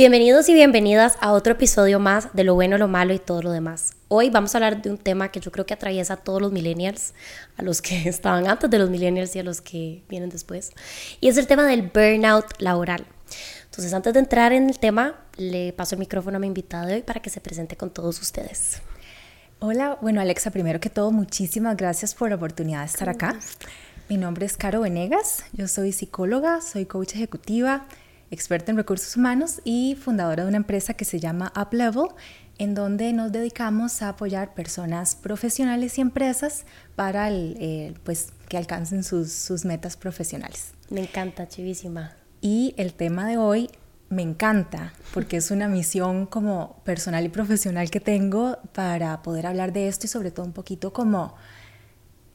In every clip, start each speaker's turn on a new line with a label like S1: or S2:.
S1: Bienvenidos y bienvenidas a otro episodio más de lo bueno, lo malo y todo lo demás. Hoy vamos a hablar de un tema que yo creo que atraviesa a todos los millennials, a los que estaban antes de los millennials y a los que vienen después. Y es el tema del burnout laboral. Entonces, antes de entrar en el tema, le paso el micrófono a mi invitada de hoy para que se presente con todos ustedes.
S2: Hola, bueno Alexa, primero que todo, muchísimas gracias por la oportunidad de estar acá. Mi nombre es Caro Venegas, yo soy psicóloga, soy coach ejecutiva, experta en recursos humanos y fundadora de una empresa que se llama UpLevel, en donde nos dedicamos a apoyar personas profesionales y empresas para el, pues, que alcancen sus, sus metas profesionales.
S1: Me encanta, chivísima.
S2: Y el tema de hoy me encanta porque es una misión como personal y profesional que tengo para poder hablar de esto y sobre todo un poquito como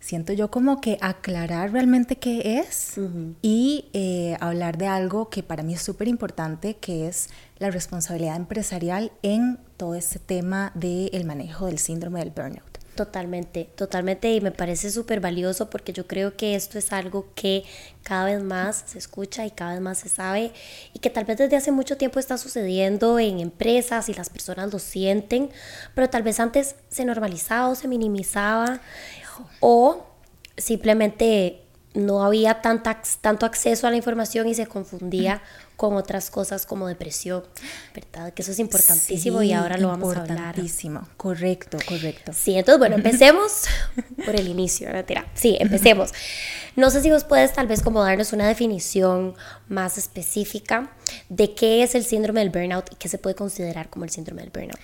S2: siento yo como que aclarar realmente qué es y eh, hablar de algo que para mí es súper importante, que es la responsabilidad empresarial en todo este tema del manejo del síndrome del burnout.
S1: Totalmente, totalmente y me parece súper valioso porque yo creo que esto es algo que cada vez más se escucha y cada vez más se sabe y que tal vez desde hace mucho tiempo está sucediendo en empresas y las personas lo sienten, pero tal vez antes se normalizaba o se minimizaba o simplemente no había tanta, tanto acceso a la información y se confundía con otras cosas como depresión, ¿verdad? Que eso es importantísimo y ahora lo vamos a hablar.
S2: Importantísimo, correcto, correcto.
S1: Sí, entonces bueno, empecemos por el inicio, ¿verdad? Sí, empecemos. No sé si vos puedes tal vez como darnos una definición más específica de qué es el síndrome del burnout y qué se puede considerar como el síndrome del burnout.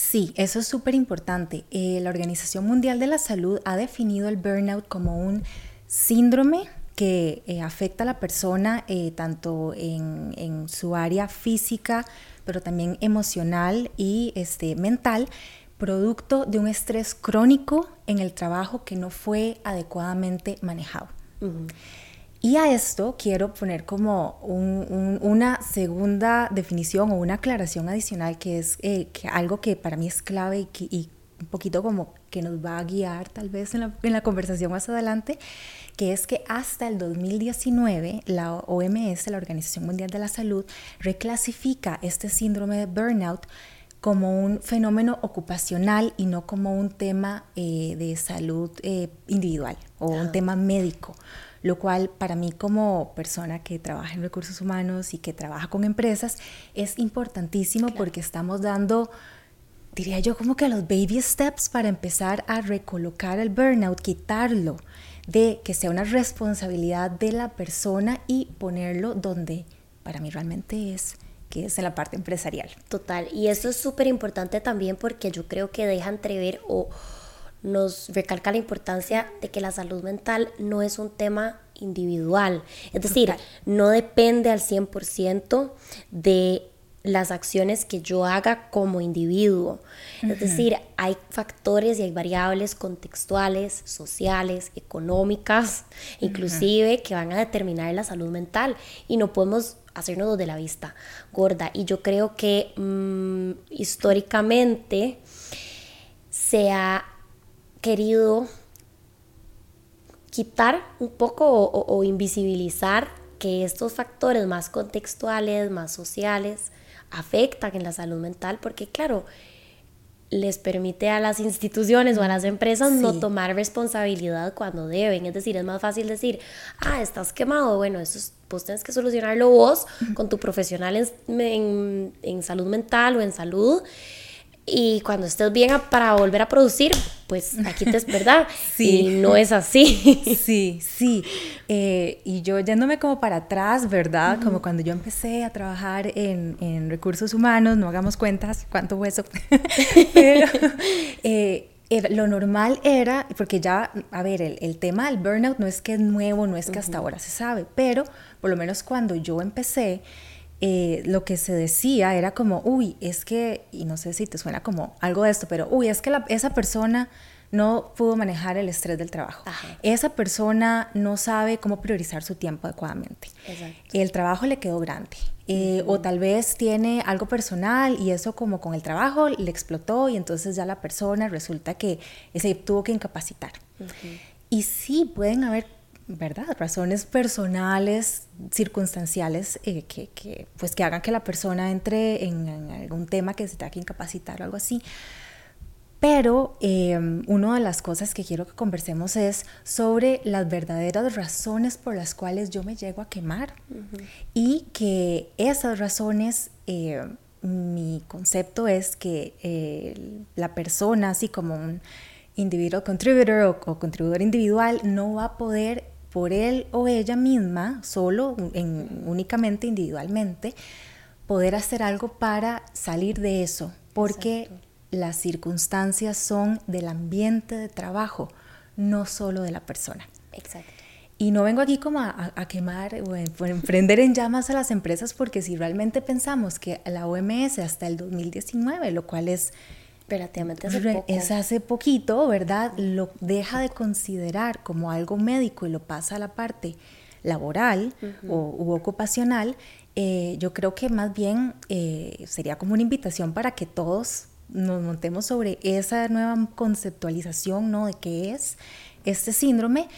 S2: Sí, eso es súper importante. Eh, la Organización Mundial de la Salud ha definido el burnout como un síndrome que eh, afecta a la persona eh, tanto en, su área física, pero también emocional y este, mental, producto de un estrés crónico en el trabajo que no fue adecuadamente manejado. Y a esto quiero poner como una segunda definición o una aclaración adicional que es eh, que algo que para mí es clave y, un poquito como que nos va a guiar tal vez en la, en la, conversación más adelante, que es que hasta el 2019 la OMS, la Organización Mundial de la Salud, reclasifica este síndrome de burnout como un fenómeno ocupacional y no como un tema eh, de salud eh, individual o un tema médico lo cual para mí como persona que trabaja en recursos humanos y que trabaja con empresas es importantísimo porque estamos dando, diría yo, como que los baby steps para empezar a recolocar el burnout, quitarlo de que sea una responsabilidad de la persona y ponerlo donde para mí realmente es que es en la parte empresarial.
S1: Total, y esto es súper importante también porque yo creo que deja entrever o nos recalca la importancia de que la salud mental no es un tema individual. Es decir, no depende al 100% de las acciones que yo haga como individuo. Es decir, hay factores y hay variables contextuales, sociales, económicas, inclusive que van a determinar la salud mental y no podemos hacernos de la vista gorda. Y yo creo que mm, históricamente se ha querido quitar un poco o, invisibilizar que estos factores más contextuales, más sociales, afectan en la salud mental, porque claro, les permite a las instituciones o a las empresas no tomar responsabilidad cuando deben. Es decir, es más fácil decir, ah, estás quemado, bueno, eso es, pues tienes que solucionarlo vos con tu profesional en, en salud mental o en salud y cuando estés bien para volver a producir, pues aquí te es verdad. sí. Y no es así.
S2: Sí, sí. Eh, y yo yéndome como para atrás, ¿verdad? Como cuando yo empecé a trabajar en, en, recursos humanos, no hagamos cuentas cuánto hueso. Pero eh, lo normal era, porque ya, a ver, el, el, tema del burnout no es que es nuevo, no es que hasta ahora se sabe, pero por lo menos cuando yo empecé, eh, lo que se decía era como, uy, es que, y no sé si te suena como algo de esto, pero, uy, es que esa persona no pudo manejar el estrés del trabajo. Esa persona no sabe cómo priorizar su tiempo adecuadamente. El trabajo le quedó grande. Eh, o tal vez tiene algo personal y eso como con el trabajo le explotó y entonces ya la persona resulta que se tuvo que incapacitar. Y sí, pueden haber ¿verdad? Razones personales, circunstanciales, eh, que, pues que hagan que la persona entre en, algún tema que se tenga que incapacitar o algo así. Pero em, una de las cosas que quiero que conversemos es sobre las verdaderas razones por las cuales yo me llego a quemar y que esas razones, eh, mi concepto es que eh, la persona, así como un individual contributor o, o, contribuidor individual, no va a poder por él o ella misma, solo, en, únicamente individualmente, poder hacer algo para salir de eso, porque las circunstancias son del ambiente de trabajo, no solo de la persona.
S1: Exacto.
S2: Y no vengo aquí como a, quemar o a emprender en llamas a las empresas porque si realmente pensamos que la OMS hasta el 2019, lo cual es
S1: relativamente hace poco.
S2: Es hace poquito, ¿verdad? Lo deja de considerar como algo médico y lo pasa a la parte laboral o, u ocupacional, eh, yo creo que más bien eh, sería como una invitación para que todos nos montemos sobre esa nueva conceptualización, ¿no? De qué es este síndrome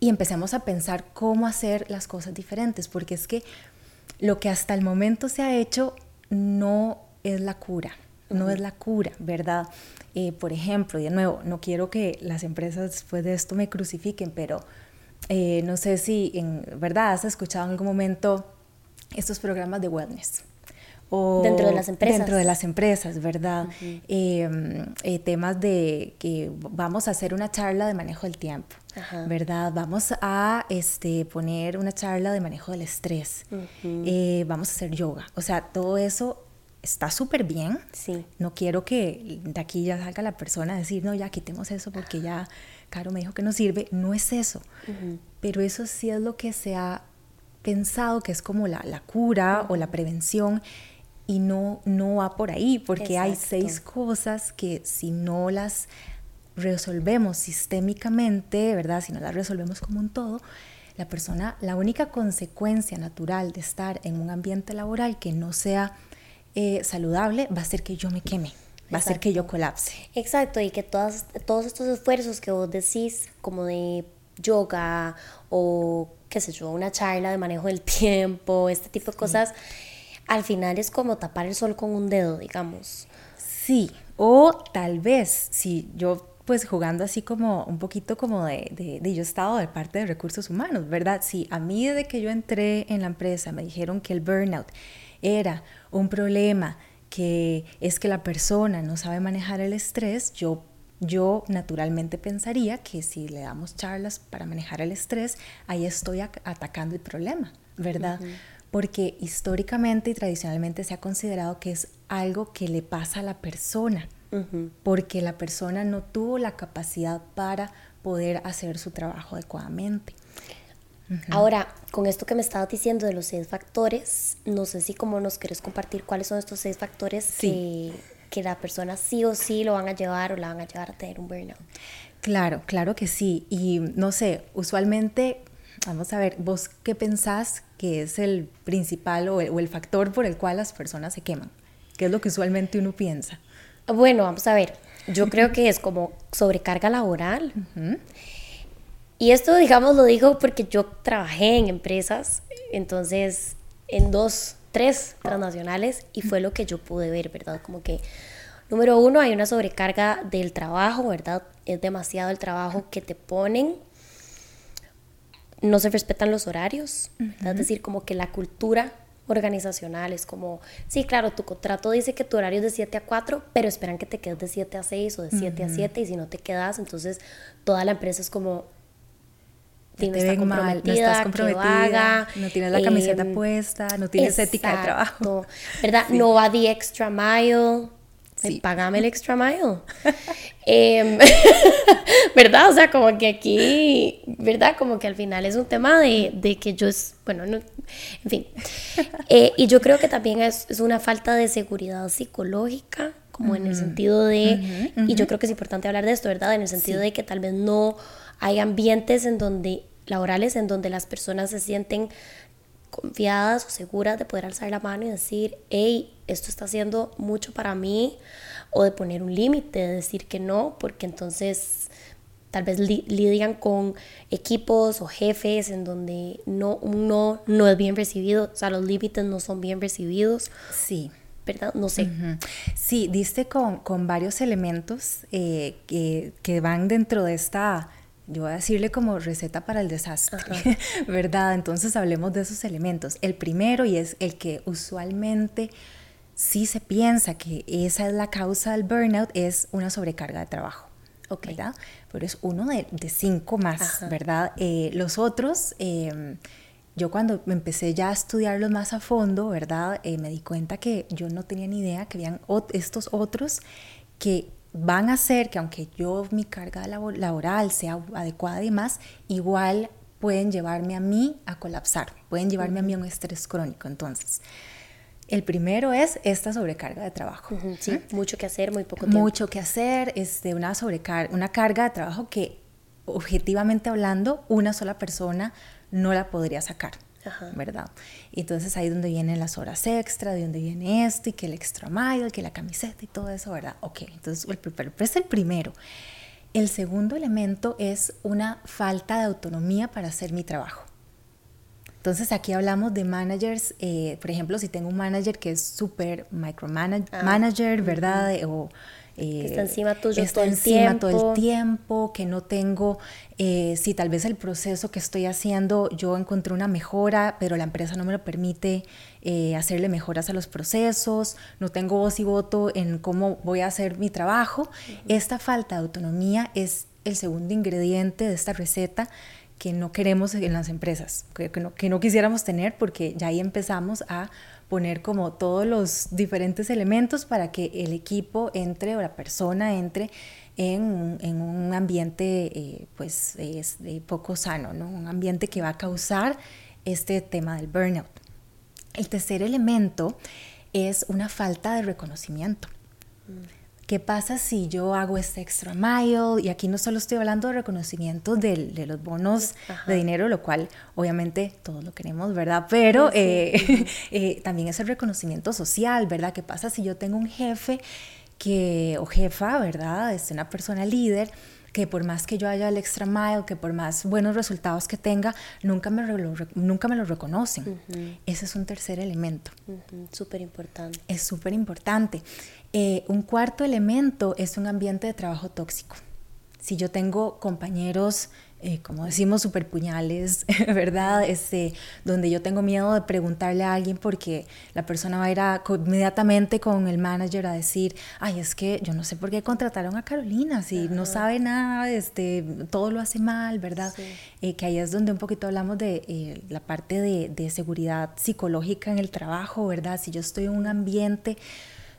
S2: y empecemos a pensar cómo hacer las cosas diferentes, porque es que lo que hasta el momento se ha hecho no es la cura no es la cura, ¿verdad? Eh, por ejemplo, y de nuevo, no quiero que las empresas después de esto me crucifiquen, pero eh, no sé si, en verdad, has escuchado en algún momento estos programas de wellness.
S1: O dentro de las empresas.
S2: Dentro de las empresas, ¿verdad? Em, eh, temas de que vamos a hacer una charla de manejo del tiempo, ¿verdad? Vamos a este, poner una charla de manejo del estrés, vamos a hacer yoga. O sea, todo eso está súper bien.
S1: Sí.
S2: No quiero que de aquí ya salga la persona a decir, no, ya quitemos eso porque ya Caro me dijo que no sirve. No es eso. Pero eso sí es lo que se ha pensado que es como la, la cura o la prevención y no, no va por ahí porque hay seis cosas que si no las resolvemos sistémicamente, ¿verdad? Si no las resolvemos como un todo, la persona, la única consecuencia natural de estar en un ambiente laboral que no sea eh, saludable va a ser que yo me queme, va a ser que yo colapse.
S1: Exacto, y que todas, todos estos esfuerzos que vos decís, como de yoga o qué sé yo, una charla de manejo del tiempo, este tipo de cosas, al final es como tapar el sol con un dedo, digamos.
S2: Sí, o tal vez si yo pues jugando así como un poquito como de, de, de, yo estado de parte de recursos humanos, ¿verdad? Si a mí desde que yo entré en la empresa me dijeron que el burnout era un problema que es que la persona no sabe manejar el estrés, yo, yo naturalmente pensaría que si le damos charlas para manejar el estrés, ahí estoy atacando el problema, ¿verdad? Porque históricamente y tradicionalmente se ha considerado que es algo que le pasa a la persona, porque la persona no tuvo la capacidad para poder hacer su trabajo adecuadamente.
S1: Ahora, con esto que me estabas diciendo de los seis factores, no sé si como nos quieres compartir cuáles son estos seis factores que, que la persona sí o sí lo van a llevar o la van a llevar a tener un burnout.
S2: Claro, claro que sí. Y no sé, usualmente, vamos a ver, vos qué pensás que es el principal o el, factor por el cual las personas se queman? ¿Qué es lo que usualmente uno piensa?
S1: Bueno, vamos a ver. Yo creo que es como sobrecarga laboral. Y esto, digamos, lo digo porque yo trabajé en empresas, entonces, en dos, tres transnacionales, y fue lo que yo pude ver, ¿verdad? Como que, número uno, hay una sobrecarga del trabajo, ¿verdad? Es demasiado el trabajo que te ponen. No se respetan los horarios, es decir, como que la cultura organizacional es como, sí, claro, tu contrato dice que tu horario es de 7 a 4, pero esperan que te quedes de 7 a 6 o de 7 a 7 y si no te quedas, entonces toda la empresa es como,
S2: te ven mal, no estás comprometida, no tienes la camiseta em, puesta, no tienes ética de trabajo.
S1: ¿Verdad? No va the extra mile. Sí. Págame el extra mile. Em, ¿Verdad? O sea, como que aquí, ¿verdad? Como que al final es un tema de, de que yo es, bueno, no, en fin. Eh, y yo creo que también es, es, una falta de seguridad psicológica, como en el sentido de, y yo creo que es importante hablar de esto, ¿verdad? En el sentido de que tal vez no hay ambientes en donde laborales en donde las personas se sienten confiadas o seguras de poder alzar la mano y decir, hey, esto está haciendo mucho para mí, o de poner un límite, de decir que no, porque entonces tal vez lidian con equipos o jefes en donde no, no, no es bien recibido, o sea, los límites no son bien recibidos.
S2: Sí.
S1: ¿Verdad? No sé.
S2: Sí, diste con, con varios elementos eh, que, que van dentro de esta yo voy a decirle como receta para el desastre, ¿verdad? Entonces hablemos de esos elementos. El primero, y es el que usualmente sí se piensa que esa es la causa del burnout, es una sobrecarga de trabajo. ¿verdad? Pero es uno de, cinco más, ¿verdad? Eh, los otros, em, yo cuando empecé ya a estudiarlos más a fondo, ¿verdad? Eh, me di cuenta que yo no tenía ni idea que habían estos otros que van a hacer que aunque yo mi carga laboral sea adecuada y más, igual pueden llevarme a mí a colapsar, pueden llevarme a mí a un estrés crónico. Entonces, el primero es esta sobrecarga de trabajo.
S1: sí, mucho que hacer, muy poco tiempo.
S2: Mucho que hacer, es de una sobrecarga, una carga de trabajo que objetivamente hablando, una sola persona no la podría sacar. ¿Verdad? entonces ahí es donde vienen las horas extra, de donde viene esto, y que el extra mile, que la camiseta y todo eso, ¿verdad? Ok, entonces el, es el primero. El segundo elemento es una falta de autonomía para hacer mi trabajo. Entonces aquí hablamos de managers, eh, por ejemplo, si tengo un manager que es súper micromanager, ah, ¿verdad? O
S1: eh, está encima tuyo
S2: todo el tiempo. todo el tiempo, que no tengo, eh, si tal vez el proceso que estoy haciendo, yo encontré una mejora, pero la empresa no me lo permite eh, hacerle mejoras a los procesos, no tengo voz y voto en cómo voy a hacer mi trabajo. Esta falta de autonomía es el segundo ingrediente de esta receta que no queremos en las empresas, que, no, que no quisiéramos tener porque ya ahí empezamos a poner como todos los diferentes elementos para que el equipo entre o la persona entre en, en un ambiente eh, pues es, poco sano, ¿no? un ambiente que va a causar este tema del burnout. El tercer elemento es una falta de reconocimiento. Mm. ¿Qué pasa si yo hago este extra mile? Y aquí no solo estoy hablando de reconocimiento de, los bonos de dinero, lo cual obviamente todos lo queremos, ¿verdad? Pero eh, eh, también es el reconocimiento social, ¿verdad? ¿Qué pasa si yo tengo un jefe que, o jefa, ¿verdad? Es una persona líder que por más que yo haya el extra mile, que por más buenos resultados que tenga, nunca me lo, nunca me lo reconocen. Ese es un tercer elemento.
S1: Súper importante.
S2: Es súper importante. Eh, un cuarto elemento es un ambiente de trabajo tóxico. Si yo tengo compañeros eh, como decimos, super puñales, ¿verdad? Este, donde yo tengo miedo de preguntarle a alguien porque la persona va a ir inmediatamente con el manager a decir, ay, es que yo no sé por qué contrataron a Carolina, si no sabe nada, este, todo lo hace mal, ¿verdad? Eh, que ahí es donde un poquito hablamos de eh, la parte de, de seguridad psicológica en el trabajo, ¿verdad? Si yo estoy en un ambiente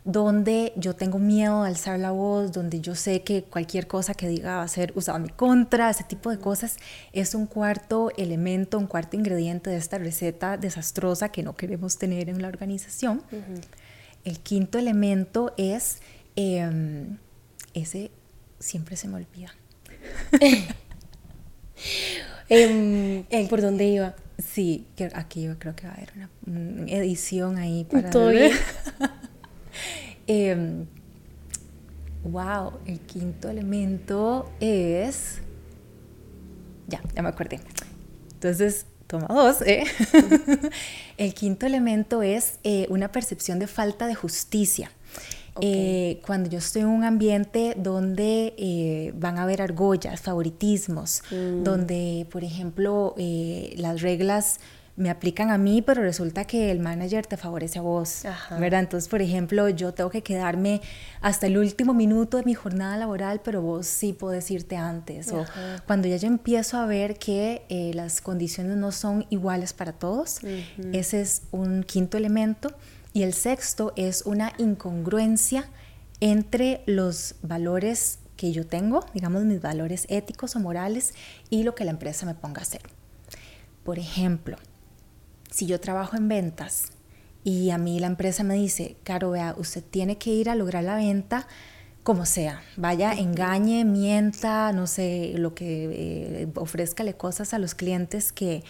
S2: donde yo tengo miedo de alzar la voz, donde yo sé que cualquier cosa que diga va a ser usada en mi contra, ese tipo de cosas, es un cuarto elemento, un cuarto ingrediente de esta receta desastrosa que no queremos tener en la organización. El quinto elemento es, em, ese siempre se me olvida.
S1: Em, ¿Por dónde iba?
S2: Sí, aquí yo creo que va a haber una, edición ahí para...
S1: Todo bien.
S2: Em, wow, el quinto elemento es... Ya, ya me acordé. Entonces, toma dos. ¿eh? el quinto elemento es eh, una percepción de falta de justicia. Eh, cuando yo estoy en un ambiente donde van a haber argollas, favoritismos, mm. donde, por ejemplo, las reglas me aplican a mí, pero resulta que el manager te favorece a vos, ¿verdad? Entonces, por ejemplo, yo tengo que quedarme hasta el último minuto de mi jornada laboral, pero vos sí podés irte antes. O cuando ya yo empiezo a ver que eh, las condiciones no son iguales para todos, ese es un quinto elemento. Y el sexto es una incongruencia entre los valores que yo tengo, digamos mis valores éticos o morales, y lo que la empresa me ponga a hacer. Por ejemplo, si yo trabajo en ventas y a mí la empresa me dice, Caro, vea, usted tiene que ir a lograr la venta como sea, vaya, engañe, mienta, no sé, lo que eh, ofrezcale cosas a los clientes que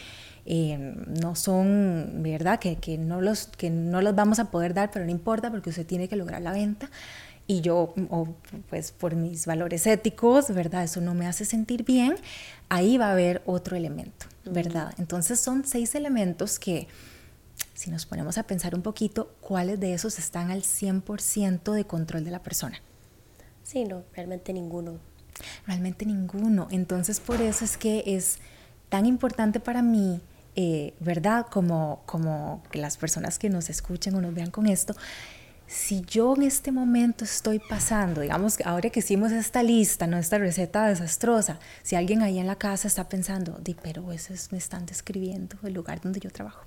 S2: eh, no son, ¿verdad? Que, que, no los, que no los vamos a poder dar, pero no importa porque usted tiene que lograr la venta. y yo, pues por mis valores éticos, ¿verdad? Eso no me hace sentir bien, ahí va a haber otro elemento, ¿verdad? Entonces son seis elementos que, si nos ponemos a pensar un poquito, ¿cuáles de esos están al 100% de control de la persona?
S1: Sí, no, realmente ninguno.
S2: Realmente ninguno. Entonces por eso es que es tan importante para mí eh, ¿verdad? Como, como que las personas que nos escuchen o nos vean con esto, si yo en este momento estoy pasando, digamos, ahora que hicimos esta lista, ¿no? esta receta desastrosa, si alguien ahí en la casa está pensando, Di, pero eso es, me están describiendo el lugar donde yo trabajo,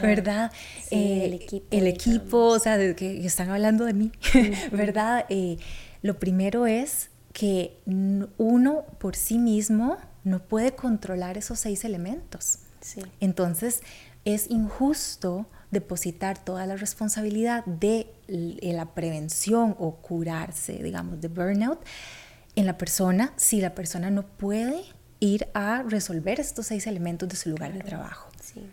S2: ¿verdad?
S1: el eh, equipo.
S2: El equipo, o sea, de que están hablando de mí, ¿verdad? Eh, lo primero es que uno por sí mismo no puede controlar esos seis elementos. Entonces, es injusto depositar toda la responsabilidad de la prevención o curarse, digamos, de burnout en la persona si la persona no puede ir a resolver estos seis elementos de su lugar de trabajo.
S1: Sí.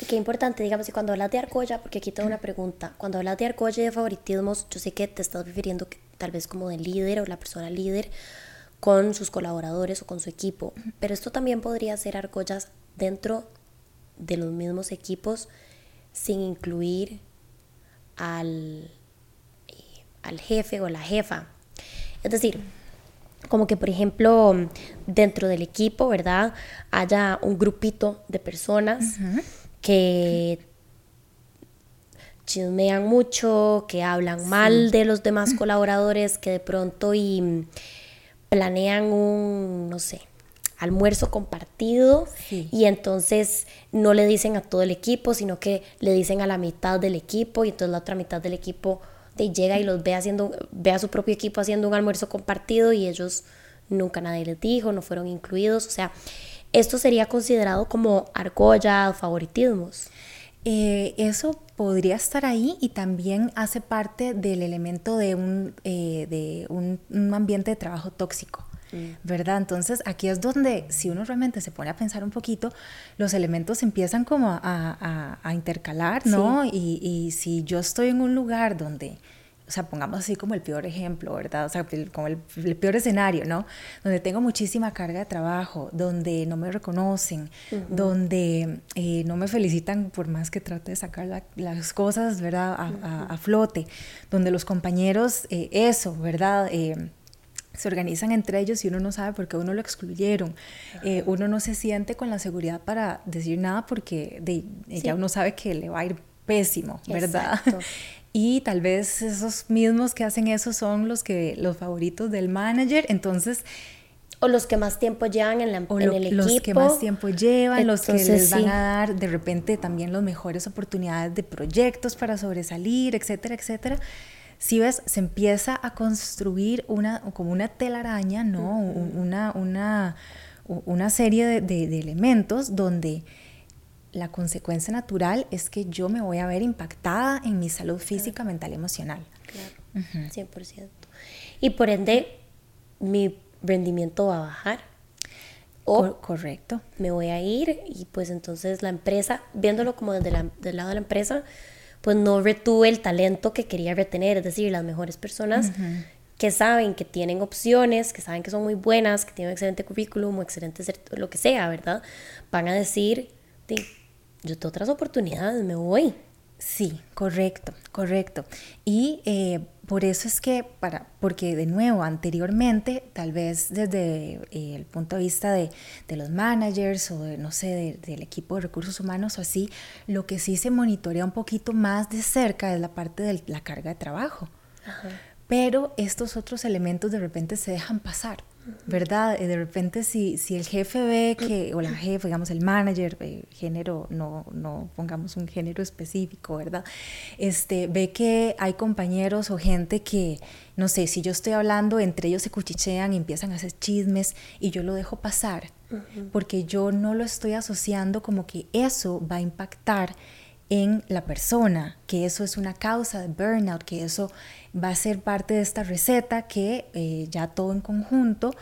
S1: Y qué importante, digamos, y cuando hablas de argolla, porque aquí tengo una pregunta, cuando hablas de argolla y de favoritismos, yo sé que te estás refiriendo tal vez como de líder o la persona líder con sus colaboradores o con su equipo, pero esto también podría ser argollas dentro de los mismos equipos sin incluir al, al jefe o la jefa. Es decir, como que por ejemplo dentro del equipo, ¿verdad? Haya un grupito de personas que chismean mucho, que hablan mal de los demás colaboradores, que de pronto y planean un, no sé, almuerzo compartido y entonces no le dicen a todo el equipo, sino que le dicen a la mitad del equipo y entonces la otra mitad del equipo te llega y los ve haciendo, ve a su propio equipo haciendo un almuerzo compartido y ellos nunca nadie les dijo, no fueron incluidos, o sea, esto sería considerado como argolla o favoritismos.
S2: Eh, eso podría estar ahí y también hace parte del elemento de un, eh, de un ambiente de trabajo tóxico. ¿Verdad? Entonces aquí es donde si uno realmente se pone a pensar un poquito, los elementos empiezan como a, intercalar, ¿no? Y, y, si yo estoy en un lugar donde, o sea, pongamos así como el peor ejemplo, ¿verdad? O sea, como el, peor escenario, ¿no? Donde tengo muchísima carga de trabajo, donde no me reconocen, donde eh, no me felicitan por más que trate de sacar las cosas, ¿verdad? A, flote, donde los compañeros, eh, eso, ¿verdad? Eh, se organizan entre ellos y uno no sabe por qué uno lo excluyeron. Eh, uno no se siente con la seguridad para decir nada porque de, ya uno sabe que le va a ir pésimo, ¿verdad? Y tal vez esos mismos que hacen eso son los que los favoritos del manager, entonces
S1: o los que más tiempo llevan en, la, en el equipo.
S2: Los que más tiempo llevan, los que les van a dar de repente también las mejores oportunidades de proyectos para sobresalir, etcétera, etcétera si ves, se empieza a construir una, como una telaraña, ¿no? una, una, una, serie de, elementos donde la consecuencia natural es que yo me voy a ver impactada en mi salud física, mental y emocional.
S1: Claro, 100%. Y por ende, mi rendimiento va a bajar.
S2: O correcto.
S1: Me voy a ir y pues entonces la empresa, viéndolo como desde la, del lado de la empresa, pues no retuve el talento que quería retener, es decir, las mejores personas que saben que tienen opciones, que saben que son muy buenas, que tienen un excelente currículum o excelente lo que sea, ¿verdad? Van a decir, yo tengo otras oportunidades, me voy.
S2: Sí, correcto, correcto. Y eh, por eso es que, para, porque de nuevo, anteriormente, tal vez desde eh, el punto de vista de, de, los managers o de, no sé, del equipo de recursos humanos o así, lo que sí se monitorea un poquito más de cerca es la parte de la carga de trabajo. Pero estos otros elementos de repente se dejan pasar. ¿Verdad? Eh, de repente si, si el jefe ve que, o la jefa, digamos el manager, eh, género, no, no pongamos un género específico, ¿verdad? Este, ve que hay compañeros o gente que, no sé, si yo estoy hablando, entre ellos se cuchichean y empiezan a hacer chismes y yo lo dejo pasar, porque yo no lo estoy asociando como que eso va a impactar en la persona, que eso es una causa de burnout, que eso va a ser parte de esta receta que eh, ya todo en conjunto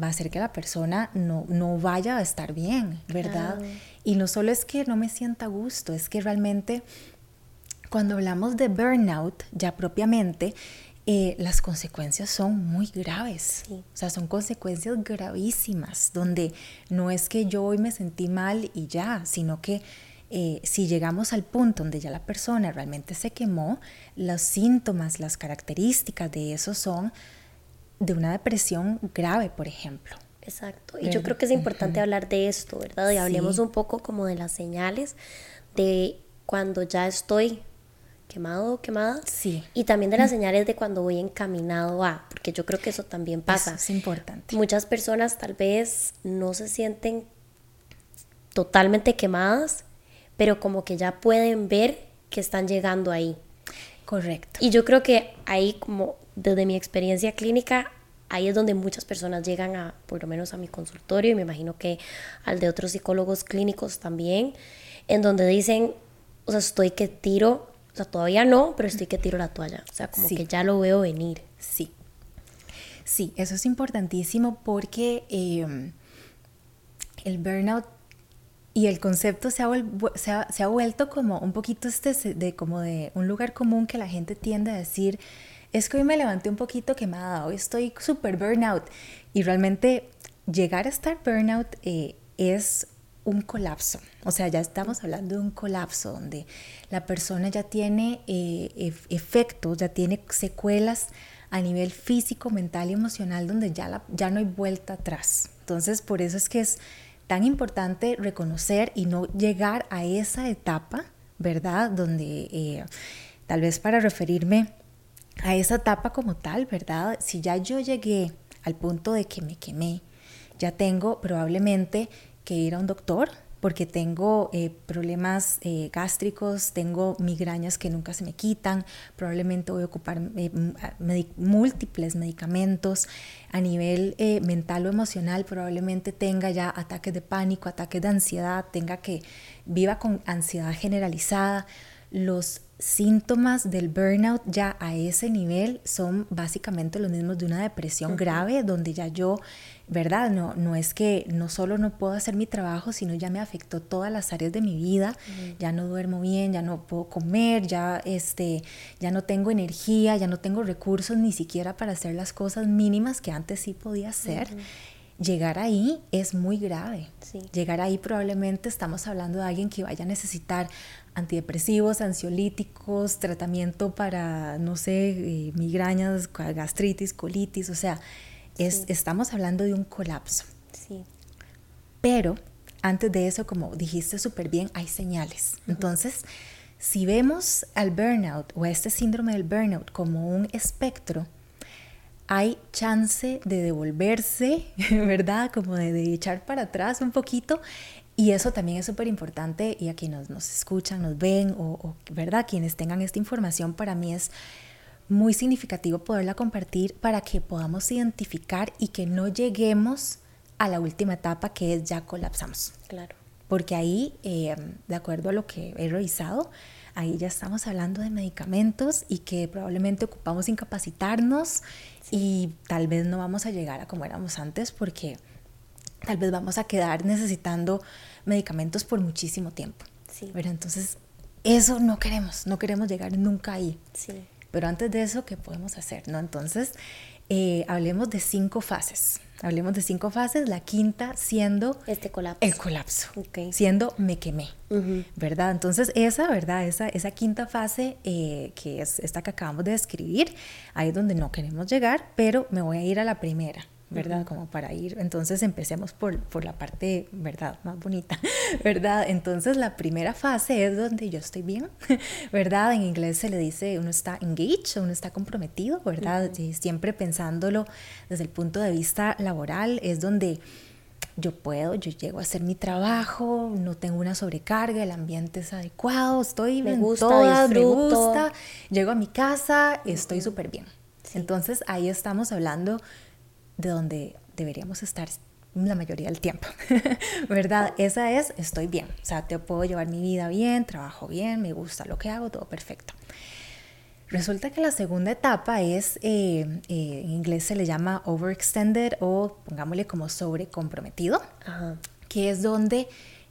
S2: va a hacer que la persona no, no vaya a estar bien, ¿verdad? Y no solo es que no me sienta gusto, es que realmente cuando hablamos de burnout ya propiamente, eh, las consecuencias son muy graves. O sea, son consecuencias gravísimas, donde no es que yo hoy me sentí mal y ya, sino que eh, si llegamos al punto donde ya la persona realmente se quemó, los síntomas, las características de eso son de una depresión grave, por ejemplo.
S1: Exacto. Y yo creo que es importante hablar de esto, ¿verdad? Y hablemos un poco como de las señales de cuando ya estoy quemado o quemada.
S2: Sí.
S1: Y también de las señales de cuando voy encaminado a, porque yo creo que eso también pasa.
S2: es importante.
S1: Muchas personas tal vez no se sienten totalmente quemadas, pero como que ya pueden ver que están llegando ahí.
S2: Correcto.
S1: Y yo creo que ahí, como desde mi experiencia clínica, ahí es donde muchas personas llegan a, por lo menos a mi consultorio, y me imagino que al de otros psicólogos clínicos también, en donde dicen, o sea, estoy que tiro o sea, todavía no, pero estoy que tiro la toalla. O sea, como que ya lo veo venir.
S2: Sí. Sí, eso es importantísimo porque em, el burnout y el concepto se ha, se, ha, vuelto como un poquito este de como de un lugar común que la gente tiende a decir, es que hoy me levanté un poquito quemada, hoy estoy súper burnout. Y realmente llegar a estar burnout eh, es un colapso. O sea, ya estamos hablando de un colapso donde la persona ya tiene eh, efectos, ya tiene secuelas a nivel físico, mental y emocional donde ya, ya no hay vuelta atrás. Entonces, por eso es que es tan importante reconocer y no llegar a esa etapa, ¿verdad? Donde eh, tal vez para referirme a esa etapa como tal, ¿verdad? Si ya yo llegué al punto de que me quemé, ya tengo probablemente que ir a un doctor porque tengo eh, problemas eh, gástricos, tengo migrañas que nunca se me quitan, probablemente voy a ocupar eh, múltiples medicamentos a nivel mental o emocional, probablemente tenga ya ataques de pánico, ataques de ansiedad, tenga que viva con ansiedad generalizada. Los síntomas del burnout ya a ese nivel son básicamente los mismos de una depresión grave, donde ya yo ¿verdad? No, no es que no solo no puedo hacer mi trabajo, sino ya me afectó todas las áreas de mi vida, ya no duermo bien, ya no puedo comer, ya, este, ya no tengo energía, ya no tengo recursos ni siquiera para hacer las cosas mínimas que antes sí podía hacer. Llegar ahí es muy grave. Llegar ahí probablemente estamos hablando de alguien que vaya a necesitar antidepresivos, ansiolíticos, tratamiento para, no sé, eh, migrañas, gastritis, colitis, o sea, estamos hablando de un colapso.
S1: Sí.
S2: Pero antes de eso, como dijiste súper bien, hay señales. Entonces, si vemos al burnout o a este síndrome del burnout como un espectro, hay chance de devolverse, ¿verdad? Como de, echar para atrás un poquito. Y eso también es súper importante y a quienes nos, escuchan, nos ven o, o, ¿verdad? Quienes tengan esta información, para mí es muy significativo poderla compartir para que podamos identificar y que no lleguemos a la última etapa que es ya colapsamos.
S1: Claro.
S2: Porque ahí, eh, de acuerdo a lo que he revisado, ahí ya estamos hablando de medicamentos y que probablemente ocupamos incapacitarnos y tal vez no vamos a llegar a como éramos antes porque tal vez vamos a quedar necesitando medicamentos por muchísimo tiempo.
S1: Sí.
S2: Pero entonces eso no queremos, no queremos llegar nunca ahí.
S1: Sí.
S2: Pero antes de eso, ¿qué podemos hacer? ¿no? Entonces, eh, hablemos de cinco fases. Hablemos de cinco fases, la quinta siendo
S1: este colapso.
S2: el colapso, siendo me quemé, ¿verdad? Entonces esa, ¿verdad? Esa, esa quinta fase, eh, que es esta que acabamos de describir, ahí es donde no queremos llegar, pero me voy a ir a la primera, ¿verdad? Como para ir. Entonces empecemos por, por, la parte, ¿verdad? Más bonita, ¿verdad? Entonces la primera fase es donde yo estoy bien, ¿verdad? En inglés se le dice uno está engaged, uno está comprometido, ¿verdad? Siempre pensándolo desde el punto de vista laboral, es donde yo puedo, yo llego a hacer mi trabajo, no tengo una sobrecarga, el ambiente es adecuado, estoy
S1: me gusta,
S2: me gusta, llego a mi casa, estoy súper bien. Entonces ahí estamos hablando de donde deberíamos estar la mayoría del tiempo, ¿verdad? Esa es, estoy bien, o sea, te puedo llevar mi vida bien, trabajo bien, me gusta lo que hago, todo perfecto. Resulta que la segunda etapa es, eh, eh, en inglés se le llama overextended o pongámosle como sobrecomprometido, que es donde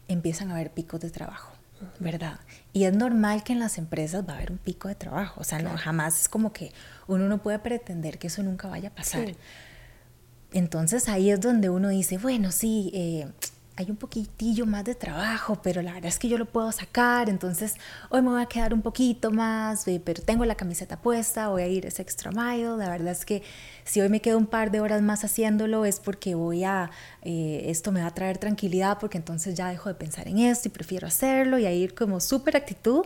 S2: empiezan a haber picos de trabajo, ¿verdad? Y es normal que en las empresas va a haber un pico de trabajo, o sea, no, jamás es como que uno no puede pretender que eso nunca vaya a pasar. Entonces ahí es donde uno dice, bueno, sí, eh, hay un poquitillo más de trabajo, pero la verdad es que yo lo puedo sacar, entonces hoy me voy a quedar un poquito más, eh, pero tengo la camiseta puesta, voy a ir ese extra mile, la verdad es que si hoy me quedo un par de horas más haciéndolo es porque voy a, eh, esto me va a traer tranquilidad, porque entonces ya dejo de pensar en esto y prefiero hacerlo y a ir como súper actitud,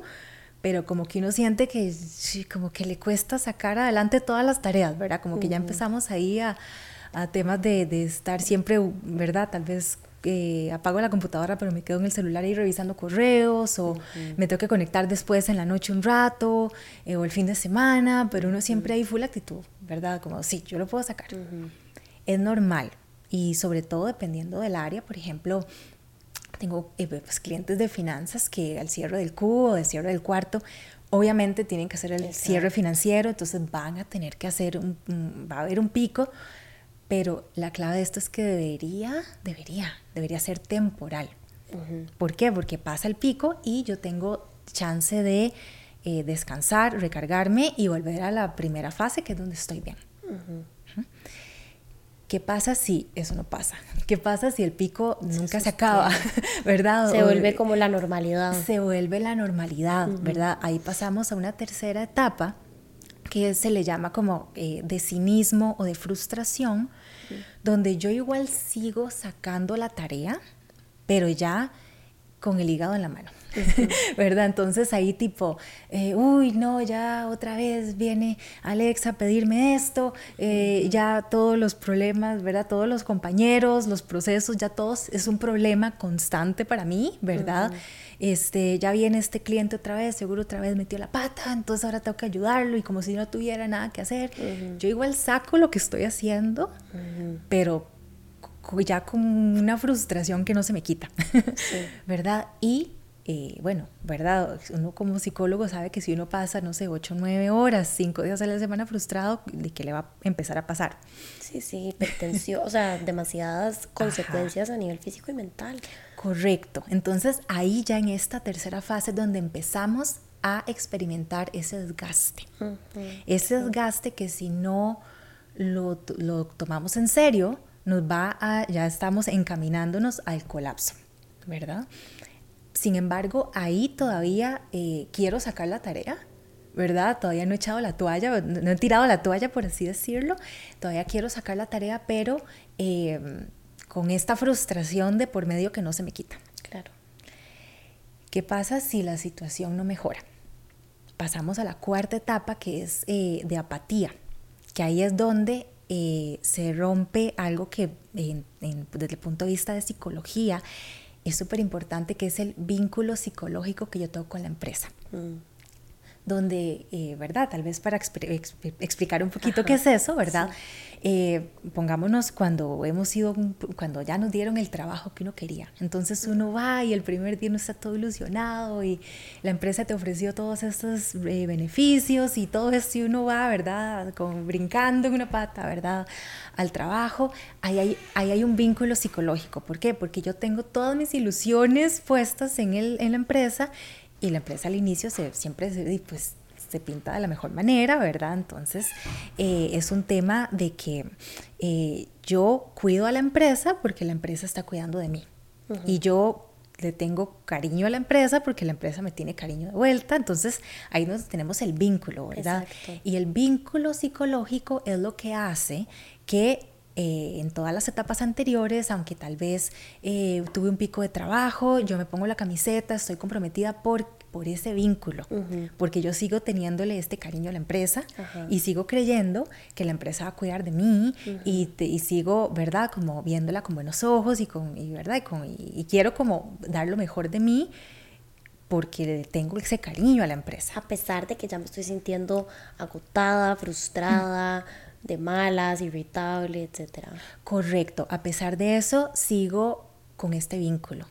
S2: pero como que uno siente que como que le cuesta sacar adelante todas las tareas, ¿verdad? Como que ya empezamos ahí a a temas de, de, estar siempre, ¿verdad? Tal vez eh, apago la computadora pero me quedo en el celular ahí revisando correos o me tengo que conectar después en la noche un rato eh, o el fin de semana, pero uno siempre hay full actitud, ¿verdad? Como, sí, yo lo puedo sacar. Es normal y sobre todo dependiendo del área, por ejemplo, tengo eh, pues, clientes de finanzas que al cierre del cubo, al cierre del cuarto, obviamente tienen que hacer el cierre financiero, entonces van a tener que hacer, un, va a haber un pico pero la clave de esto es que debería, debería, debería ser temporal. ¿Por qué? Porque pasa el pico y yo tengo chance de eh, descansar, recargarme y volver a la primera fase, que es donde estoy bien. ¿Qué pasa si eso no pasa? ¿Qué pasa si el pico nunca se acaba? ¿Verdad?
S1: Se vuelve como la normalidad.
S2: Se vuelve la normalidad, ¿verdad? Ahí pasamos a una tercera etapa que se le llama como eh, de cinismo o de frustración, donde yo igual sigo sacando la tarea, pero ya con el hígado en la mano. ¿verdad? Entonces ahí tipo, eh, uy, no, ya otra vez viene Alexa a pedirme esto, eh, ya todos los problemas, ¿verdad? Todos los compañeros, los procesos, ya todos es un problema constante para mí, ¿verdad? Este, ya viene este cliente otra vez, seguro otra vez metió la pata, entonces ahora tengo que ayudarlo y como si no tuviera nada que hacer. Yo igual saco lo que estoy haciendo, pero ya con una frustración que no se me quita, ¿verdad? Y eh, bueno, ¿verdad? Uno como psicólogo sabe que si uno pasa, no sé, 8 o 9 horas, 5 días a la semana frustrado, ¿de qué le va a empezar a pasar?
S1: Sí, sí, hipertensión, o sea, demasiadas consecuencias a nivel físico y mental.
S2: Correcto. Entonces ahí ya en esta tercera fase donde empezamos a experimentar ese desgaste. Ese desgaste que si no lo, lo tomamos en serio, nos va a, ya estamos encaminándonos al colapso, ¿verdad? Sin embargo, ahí todavía eh, quiero sacar la tarea, ¿verdad? Todavía no he echado la toalla, no he tirado la toalla, por así decirlo. Todavía quiero sacar la tarea, pero em, con esta frustración de por medio que no se me quita.
S1: Claro.
S2: ¿Qué pasa si la situación no mejora? Pasamos a la cuarta etapa, que es eh, de apatía, que ahí es donde eh, se rompe algo que desde el punto de vista de psicología es súper importante, que es el vínculo psicológico que yo tengo con la empresa. Mm. Donde, eh, ¿verdad? Tal vez para explicar un poquito qué es eso, ¿verdad? Eh, pongámonos cuando hemos ido, cuando ya nos dieron el trabajo que uno quería. Entonces uno va y el primer día uno está todo ilusionado y la empresa te ofreció todos estos eh, beneficios y todo eso y uno va, ¿verdad? Como brincando en una pata, ¿verdad? Al trabajo. Ahí hay, ahí hay un vínculo psicológico. ¿Por qué? Porque yo tengo todas mis ilusiones puestas en, el, en la empresa y la empresa al inicio se, siempre se, pues se pinta de la mejor manera, ¿verdad? Entonces, eh, es un tema de que eh, yo cuido a la empresa porque la empresa está cuidando de mí. Y yo le tengo cariño a la empresa porque la empresa me tiene cariño de vuelta. Entonces, ahí nos tenemos el vínculo, ¿verdad? Y el vínculo psicológico es lo que hace que eh, en todas las etapas anteriores, aunque tal vez tuve un pico de trabajo, yo me pongo la camiseta, estoy comprometida por por ese vínculo, porque yo sigo teniéndole este cariño a la empresa y sigo creyendo que la empresa va a cuidar de mí y, y, sigo, ¿verdad? Como viéndola con buenos ojos y, con, y ¿verdad? Y, con, y, quiero como dar lo mejor de mí porque tengo ese cariño a la empresa.
S1: A pesar de que ya me estoy sintiendo agotada, frustrada. De malas, irritable, etcétera.
S2: Correcto. A pesar de eso, sigo con este vínculo.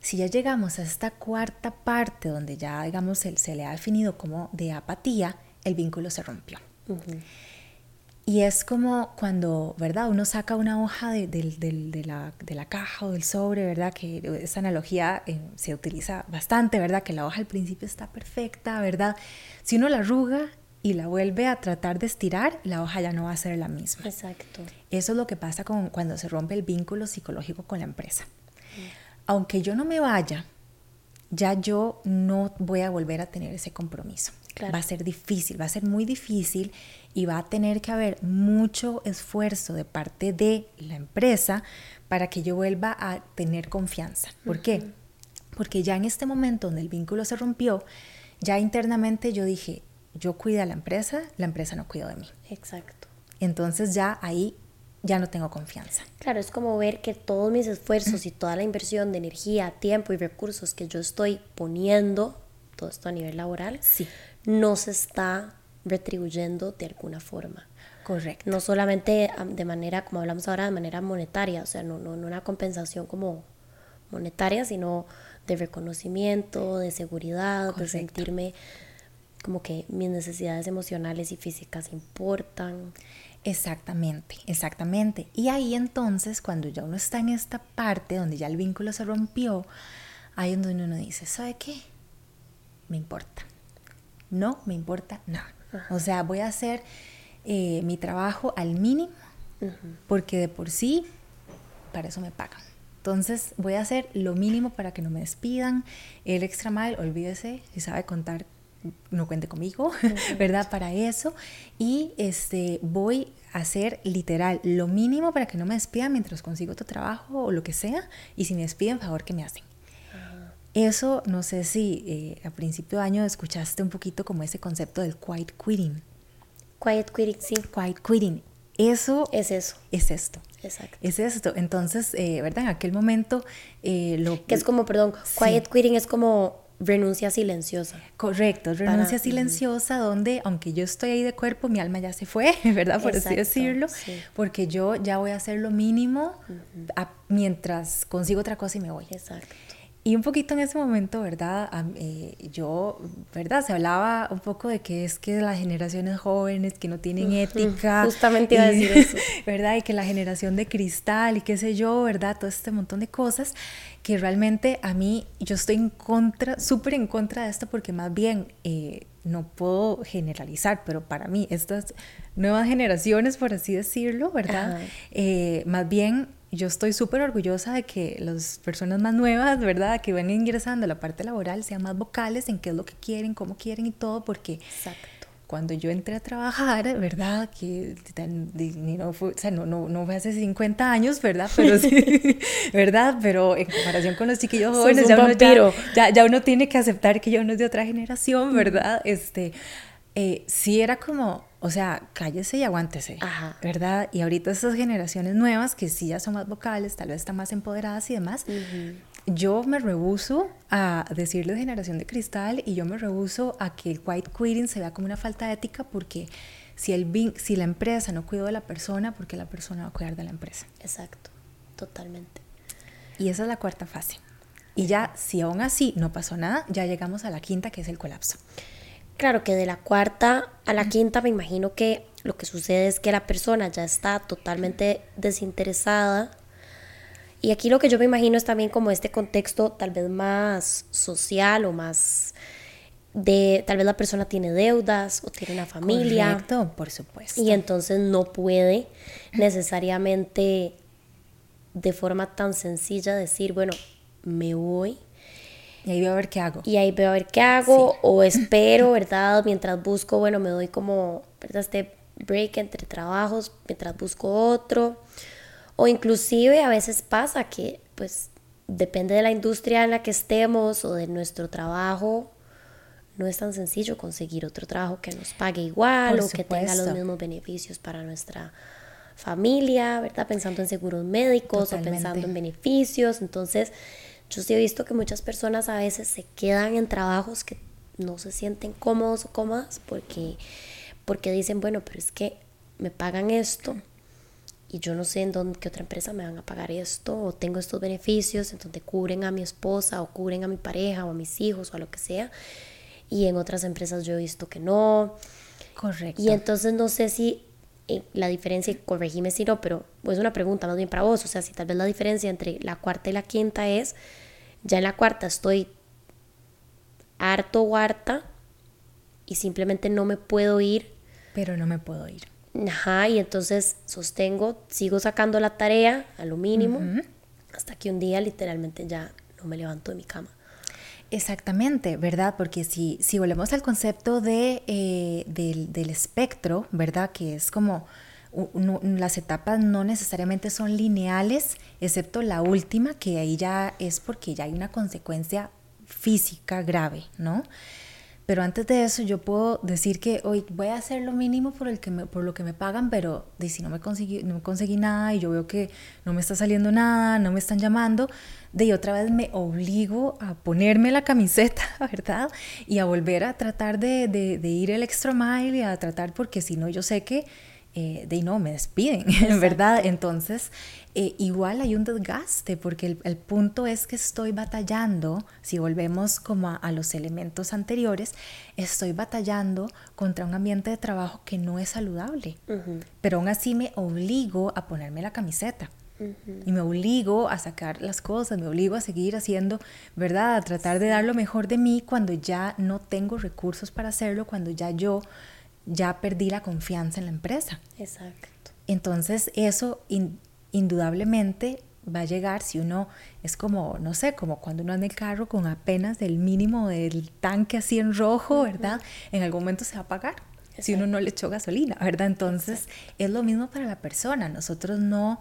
S2: Si ya llegamos a esta cuarta parte donde ya, digamos, se, se le ha definido como de apatía, el vínculo se rompió. Y es como cuando, ¿verdad? Uno saca una hoja de, la, caja o del sobre, ¿verdad? Que esa analogía eh, se utiliza bastante, ¿verdad? Que la hoja al principio está perfecta, ¿verdad? Si uno la arruga y la vuelve a tratar de estirar, la hoja ya no va a ser la misma.
S1: Exacto.
S2: Eso es lo que pasa con, cuando se rompe el vínculo psicológico con la empresa. Aunque yo no me vaya, ya yo no voy a volver a tener ese compromiso. Va a ser difícil, va a ser muy difícil y va a tener que haber mucho esfuerzo de parte de la empresa para que yo vuelva a tener confianza. ¿Por qué? Porque ya en este momento donde el vínculo se rompió, ya internamente yo dije, yo cuido a la empresa, la empresa no cuida de mí.
S1: Exacto.
S2: Entonces ya ahí ya no tengo confianza.
S1: Claro, es como ver que todos mis esfuerzos y toda la inversión de energía, tiempo y recursos que yo estoy poniendo, todo esto a nivel laboral,
S2: sí.
S1: no se está retribuyendo de alguna forma.
S2: Correcto.
S1: No solamente de manera, como hablamos ahora, de manera monetaria, o sea, no, no, no una compensación como monetaria, sino de reconocimiento, de seguridad, de sentirme como que mis necesidades emocionales y físicas importan.
S2: Exactamente, exactamente. Y ahí entonces, cuando ya uno está en esta parte donde ya el vínculo se rompió, ahí es donde uno dice, ¿sabe qué? Me importa. No me importa nada. O sea, voy a hacer eh, mi trabajo al mínimo, porque de por sí, para eso me pagan. Entonces voy a hacer lo mínimo para que no me despidan. El extra mal, olvídese, si sabe contar no cuente conmigo, ¿verdad? Para eso. Y este, voy a hacer literal lo mínimo para que no me despidan mientras consigo otro trabajo o lo que sea. Y si me despiden, favor que me hacen. Eso, no sé si eh, a principio de año escuchaste un poquito como ese concepto del quiet quitting.
S1: Quiet quitting, sí.
S2: Quiet quitting. Eso
S1: es eso.
S2: Es esto.
S1: Exacto.
S2: Es esto. Entonces, eh, ¿verdad? En aquel momento eh, lo
S1: que es como, perdón, quiet quitting es como renuncia silenciosa.
S2: Correcto, renuncia silenciosa donde, aunque yo estoy ahí de cuerpo, mi alma ya se fue, ¿verdad? Por así decirlo, porque yo ya voy a hacer lo mínimo mientras consigo otra cosa y me voy.
S1: Exacto.
S2: Y un poquito en ese momento, ¿verdad? Eh, yo, ¿verdad? Se hablaba un poco de que es que las generaciones jóvenes que no tienen ética.
S1: Justamente iba a decir eso.
S2: ¿Verdad? Y que la generación de cristal y qué sé yo, ¿verdad? Todo este montón de cosas que realmente a mí, yo estoy en contra, súper en contra de esto porque más bien eh, no puedo generalizar, pero para mí estas nuevas generaciones, por así decirlo, ¿verdad? Eh, más bien yo estoy súper orgullosa de que las personas más nuevas, ¿verdad? Que van ingresando a la parte laboral sean más vocales en qué es lo que quieren, cómo quieren y todo, porque cuando yo entré a trabajar, ¿verdad? Que no fue, o sea, no, no, no fue hace 50 años, ¿verdad? Pero sí, ¿verdad? Pero en comparación con los chiquillos jóvenes, ya uno, ya, ya, uno tiene que aceptar que ya uno es de otra generación, ¿verdad? Este, eh, sí era como o sea, cállese y aguántese, ¿verdad? Y ahorita estas generaciones nuevas que sí ya son más vocales, tal vez están más empoderadas y demás, yo me rehuso a decirles generación de cristal y yo me rehuso a que el white quitting se vea como una falta de ética porque si, el, si la empresa no cuidó de la persona, porque la persona va a cuidar de la empresa.
S1: Exacto, totalmente.
S2: Y esa es la cuarta fase. Y ya, si aún así no pasó nada, ya llegamos a la quinta, que es el colapso.
S1: Claro que de la cuarta a la quinta me imagino que lo que sucede es que la persona ya está totalmente desinteresada. Y aquí lo que yo me imagino es también como este contexto tal vez más social o más de tal vez la persona tiene deudas o tiene una familia.
S2: Correcto, por supuesto.
S1: Y entonces no puede necesariamente de forma tan sencilla decir, bueno, me voy
S2: y ahí veo a ver qué hago.
S1: Y ahí veo a ver qué hago o espero, ¿verdad? Mientras busco, bueno, me doy como, ¿verdad? Este break entre trabajos, mientras busco otro. O inclusive a veces pasa que, pues, depende de la industria en la que estemos o de nuestro trabajo, no es tan sencillo conseguir otro trabajo que nos pague igual o que tenga los mismos beneficios para nuestra familia, ¿verdad? Pensando en seguros médicos o pensando en beneficios. Entonces, yo sí he visto que muchas personas a veces se quedan en trabajos que no se sienten cómodos o cómodas porque, porque dicen, bueno, pero es que me pagan esto y yo no sé en dónde, qué otra empresa me van a pagar esto o tengo estos beneficios en donde cubren a mi esposa o cubren a mi pareja o a mis hijos o a lo que sea. Y en otras empresas yo he visto que no.
S2: Correcto.
S1: Y entonces no sé si eh, la diferencia, corregime si no, pero es una pregunta más bien para vos, o sea, si tal vez la diferencia entre la cuarta y la quinta es, ya en la cuarta estoy harto o harta y simplemente no me puedo ir.
S2: Pero no me puedo ir.
S1: Ajá, y entonces sostengo, sigo sacando la tarea a lo mínimo, hasta que un día literalmente ya no me levanto de mi cama.
S2: Exactamente, ¿verdad? Porque si, si volvemos al concepto de, eh, del, espectro, ¿verdad? Que es como las etapas no necesariamente son lineales, excepto la última, que ahí ya es porque ya hay una consecuencia física grave, ¿no? Pero antes de eso yo puedo decir que hoy voy a hacer lo mínimo por, el que por lo que me pagan, pero de, si no me, conseguí, no conseguí nada y yo veo que no me está saliendo nada, no me están llamando, de otra vez me obligo a ponerme la camiseta, ¿verdad? Y a volver a tratar de, de, de ir el extra mile y a tratar porque si no yo sé que eh, de no, me despiden, ¿verdad? Entonces, eh, igual hay un desgaste, porque el, punto es que estoy batallando, si volvemos como a, los elementos anteriores, estoy batallando contra un ambiente de trabajo que no es saludable, pero aún así me obligo a ponerme la camiseta. Y me obligo a sacar las cosas, me obligo a seguir haciendo, ¿verdad? A tratar de dar lo mejor de mí cuando ya no tengo recursos para hacerlo, cuando ya yo ya perdí la confianza en la empresa.
S1: Exacto.
S2: Entonces eso indudablemente va a llegar si uno es como, no sé, como cuando uno anda en el carro con apenas el mínimo del tanque así en rojo, ¿verdad? En algún momento se va a apagar. Si uno no le echó gasolina, ¿verdad? Entonces es lo mismo para la persona. Nosotros no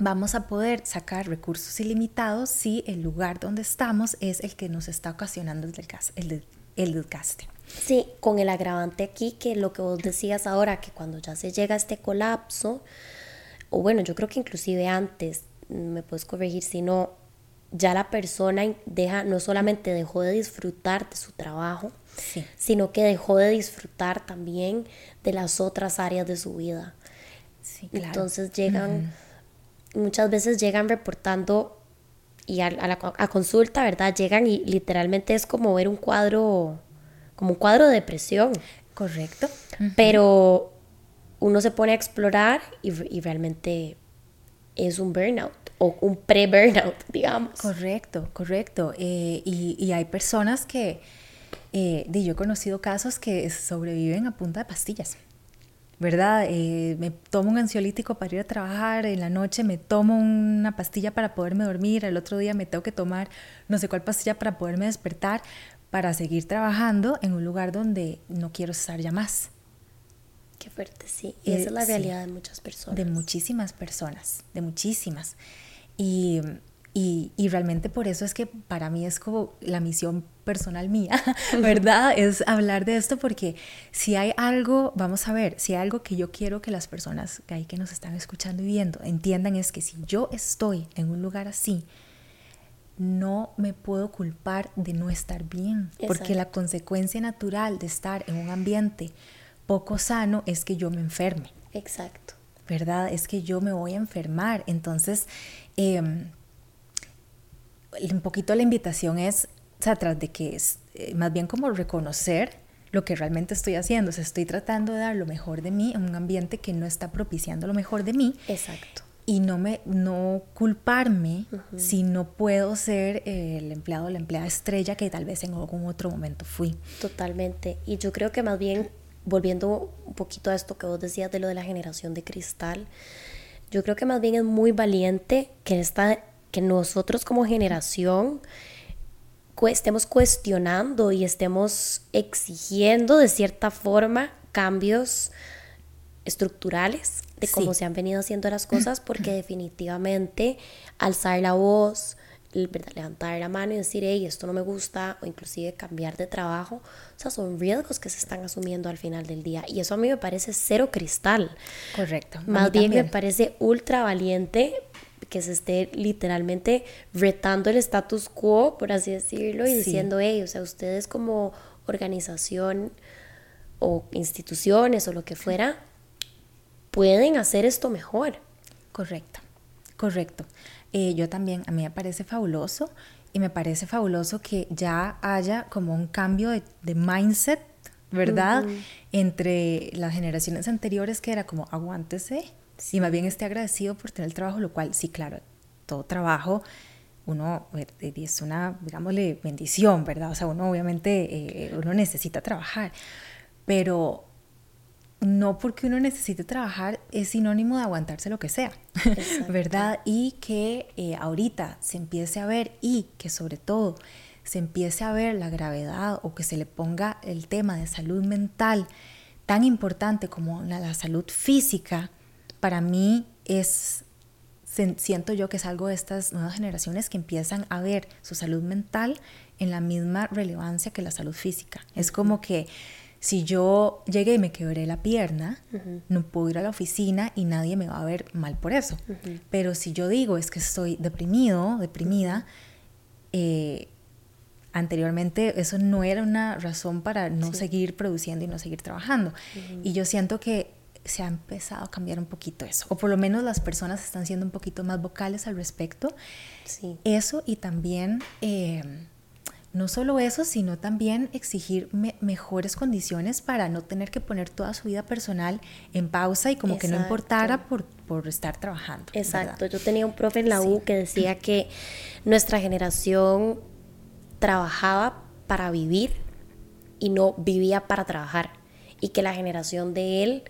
S2: vamos a poder sacar recursos ilimitados si el lugar donde estamos es el que nos está ocasionando el desgaste. El, el desgaste.
S1: Sí, con el agravante aquí que lo que vos decías ahora, que cuando ya se llega a este colapso, o bueno, yo creo que inclusive antes, me puedes corregir si no, ya la persona deja, no solamente dejó de disfrutar de su trabajo, sino que dejó de disfrutar también de las otras áreas de su vida. Entonces llegan, muchas veces llegan reportando y a, la, a consulta, ¿verdad? Llegan y literalmente es como ver un cuadro como un cuadro de depresión.
S2: Correcto.
S1: Pero uno se pone a explorar y, realmente es un burnout o un pre-burnout, digamos.
S2: Correcto, correcto. Eh, y, hay personas que, eh, yo he conocido casos que sobreviven a punta de pastillas. ¿Verdad? Eh, me tomo un ansiolítico para ir a trabajar, en la noche me tomo una pastilla para poderme dormir, el otro día me tengo que tomar no sé cuál pastilla para poderme despertar, para seguir trabajando en un lugar donde no quiero estar ya más.
S1: Qué fuerte, sí. Y esa es la eh, realidad de muchas personas.
S2: De muchísimas personas, de muchísimas. Y, y, y, realmente por eso es que para mí es como la misión personal mía, ¿verdad? es hablar de esto porque si hay algo, vamos a ver, si hay algo que yo quiero que las personas que, hay que nos están escuchando y viendo entiendan es que si yo estoy en un lugar así, no me puedo culpar de no estar bien, porque la consecuencia natural de estar en un ambiente poco sano es que yo me enferme.
S1: Exacto.
S2: ¿Verdad? Es que yo me voy a enfermar. Entonces, em, un poquito la invitación es, o sea, tras de que es eh, más bien como reconocer lo que realmente estoy haciendo. O sea, estoy tratando de dar lo mejor de mí en un ambiente que no está propiciando lo mejor de mí.
S1: Exacto
S2: y no me no culparme si no puedo ser el empleado o la empleada estrella que tal vez en algún otro momento fui.
S1: Totalmente. Y yo creo que más bien volviendo un poquito a esto que vos decías de lo de la generación de cristal, yo creo que más bien es muy valiente que esta que nosotros como generación estemos cuestionando y estemos exigiendo de cierta forma cambios estructurales de cómo se han venido haciendo las cosas, porque definitivamente alzar la voz, levantar la mano y decir, hey, esto no me gusta, o inclusive cambiar de trabajo, o sea, son riesgos que se están asumiendo al final del día. Y eso a mí me parece cero cristal.
S2: Correcto.
S1: Más bien me parece ultra valiente que se esté literalmente retando el status quo, por así decirlo, y diciendo, hey, o sea, ustedes como organización o instituciones o lo que fuera, pueden hacer esto mejor.
S2: Correcto, correcto. Eh, yo también, a mí me parece fabuloso y me parece fabuloso que ya haya como un cambio de, mindset, ¿verdad? Entre las generaciones anteriores que era como aguántese y más bien esté agradecido por tener el trabajo, lo cual sí, claro, todo trabajo uno eh, es una, digámosle, bendición, ¿verdad? O sea, uno obviamente, eh, uno necesita trabajar, pero no porque uno necesite trabajar es sinónimo de aguantarse lo que sea, ¿verdad? Y que eh, ahorita se empiece a ver y que sobre todo se empiece a ver la gravedad o que se le ponga el tema de salud mental tan importante como la, salud física, para mí es, siento yo que es algo de estas nuevas generaciones que empiezan a ver su salud mental en la misma relevancia que la salud física. Es como que si yo llegué y me quebré la pierna, no puedo ir a la oficina y nadie me va a ver mal por eso. Pero si yo digo es que estoy deprimido, deprimida, eh, anteriormente eso no era una razón para no seguir produciendo y no seguir trabajando. Y yo siento que se ha empezado a cambiar un poquito eso, o por lo menos las personas están siendo un poquito más vocales al respecto. Eso y también... Eh, no solo eso, sino también exigir mejores condiciones para no tener que poner toda su vida personal en pausa y como que no importara por, por estar trabajando.
S1: Exacto, yo tenía un profe en la U que decía que nuestra generación trabajaba para vivir y no vivía para trabajar y que la generación de él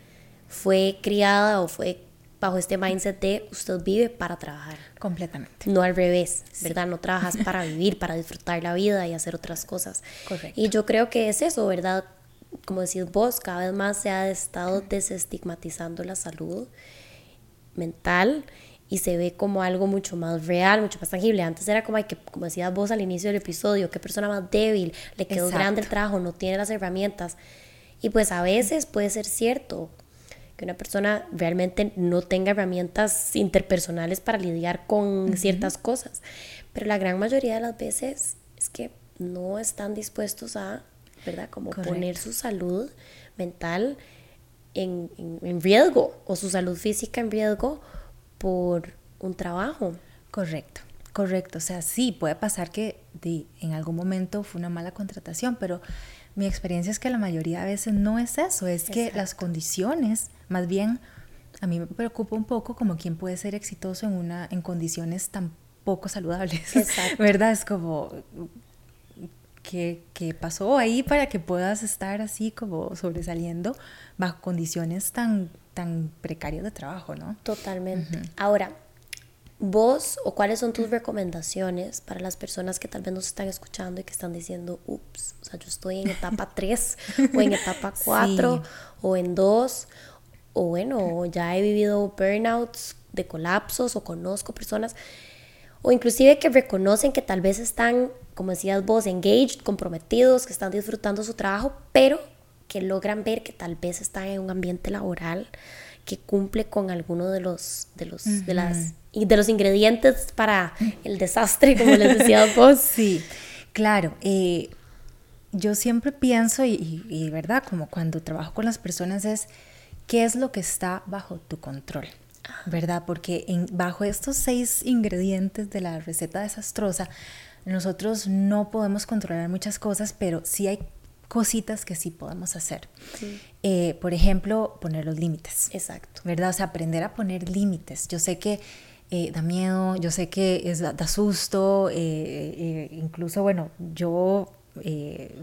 S1: fue criada o fue bajo este mindset de usted vive para trabajar.
S2: Completamente.
S1: No al revés, ¿verdad? No trabajas para vivir, para disfrutar la vida y hacer otras cosas. Correcto. Y yo creo que es eso, ¿verdad? Como decís vos, cada vez más se ha estado desestigmatizando la salud mental y se ve como algo mucho más real, mucho más tangible. Antes era como, que, como decías vos al inicio del episodio, qué persona más débil, le quedó grande el trabajo, no tiene las herramientas. Y pues a veces puede ser cierto, que una persona realmente no tenga herramientas interpersonales para lidiar con ciertas cosas. Pero la gran mayoría de las veces es que no están dispuestos a, ¿verdad? Como poner su salud mental en, en, riesgo o su salud física en riesgo por un trabajo.
S2: Correcto, correcto. O sea, sí, puede pasar que en algún momento fue una mala contratación, pero mi experiencia es que la mayoría de veces no es eso, es que las condiciones, más bien, a mí me preocupa un poco como quién puede ser exitoso en, una, en condiciones tan poco saludables, Exacto. ¿verdad? Es como, ¿qué, ¿qué, pasó ahí para que puedas estar así como sobresaliendo bajo condiciones tan, tan precarias de trabajo, ¿no?
S1: Totalmente. Ahora, vos o cuáles son tus recomendaciones para las personas que tal vez nos están escuchando y que están diciendo, ups, o sea, yo estoy en etapa 3 o en etapa 4 o en 2 o bueno, ya he vivido burnouts de colapsos o conozco personas o inclusive que reconocen que tal vez están, como decías vos, engaged, comprometidos, que están disfrutando su trabajo, pero que logran ver que tal vez están en un ambiente laboral que cumple con alguno de los de los de las de los ingredientes para el desastre como les decía vos.
S2: Sí claro eh, yo siempre pienso y, y, verdad como cuando trabajo con las personas es qué es lo que está bajo tu control verdad porque en, bajo estos seis ingredientes de la receta desastrosa nosotros no podemos controlar muchas cosas pero sí hay cositas que sí podemos hacer. Eh, por ejemplo, poner los límites.
S1: Exacto.
S2: ¿Verdad? O sea, aprender a poner límites. Yo sé que eh, da miedo, yo sé que es, da, susto, eh, incluso, bueno, yo